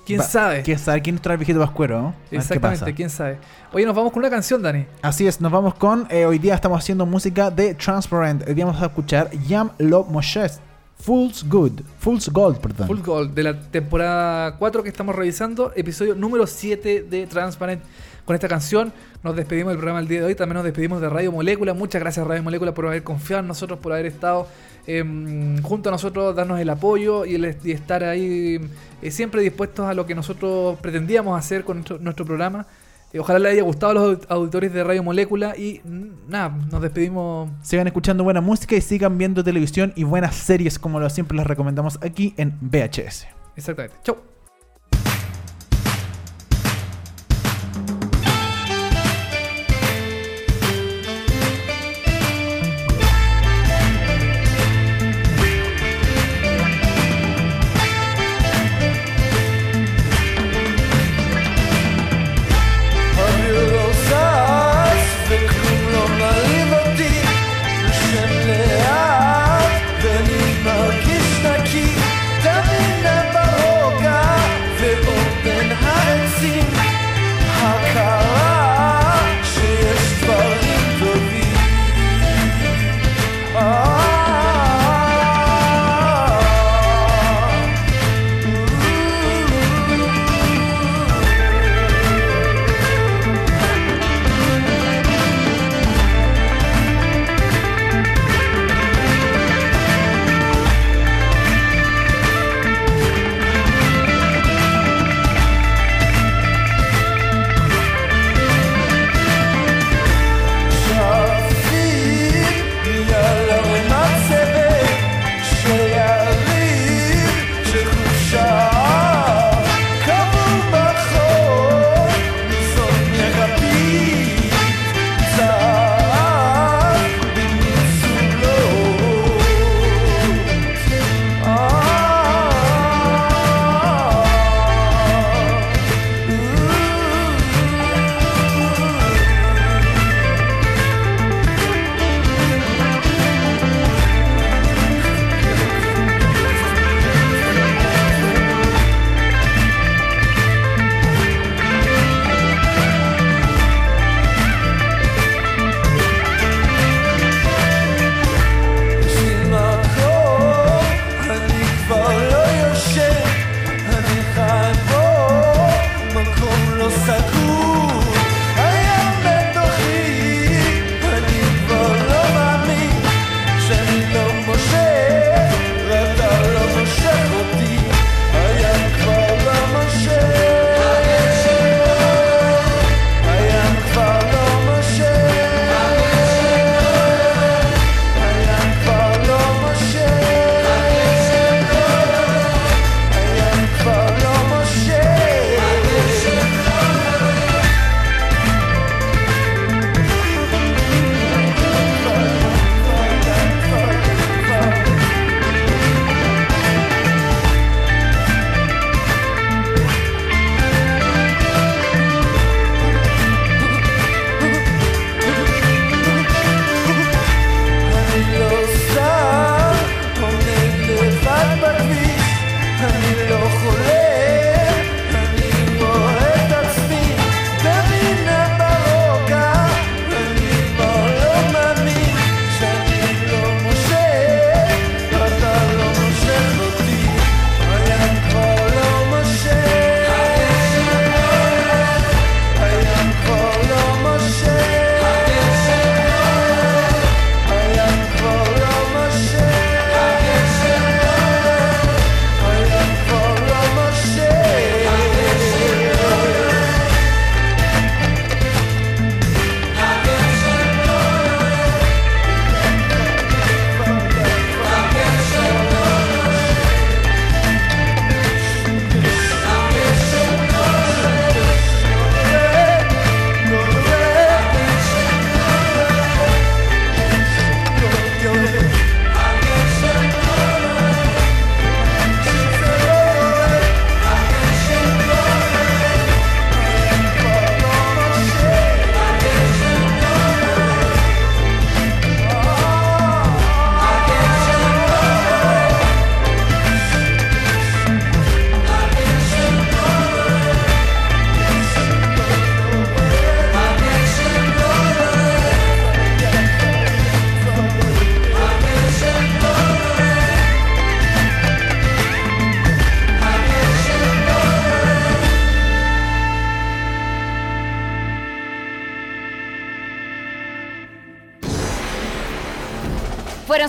quién Va- sabe. ¿Quién sabe? ¿Quién trae el viejito pascuero? no? Exactamente, quién sabe. Oye, nos vamos con una canción, Dani. Así es, nos vamos con. eh, hoy día estamos haciendo música de Transparent. Hoy día vamos a escuchar Yam Love Moshes. Fool's Good. Fool's Gold, perdón. Full Gold de la temporada 4 que estamos revisando, episodio número 7 de Transparent. Con esta canción nos despedimos del programa el día de hoy. También nos despedimos de Radio Molécula. Muchas gracias, Radio Molécula, por haber confiado en nosotros, por haber estado em, junto a nosotros, darnos el apoyo y, el- estar ahí eh, siempre dispuestos a lo que nosotros pretendíamos hacer con nuestro, nuestro programa. Ojalá les haya gustado a los aud- auditores de Radio Molécula. Y mm, nada, nos despedimos. Sigan escuchando buena música y sigan viendo televisión y buenas series como lo siempre les recomendamos aquí en VHS. Exactamente. Chau.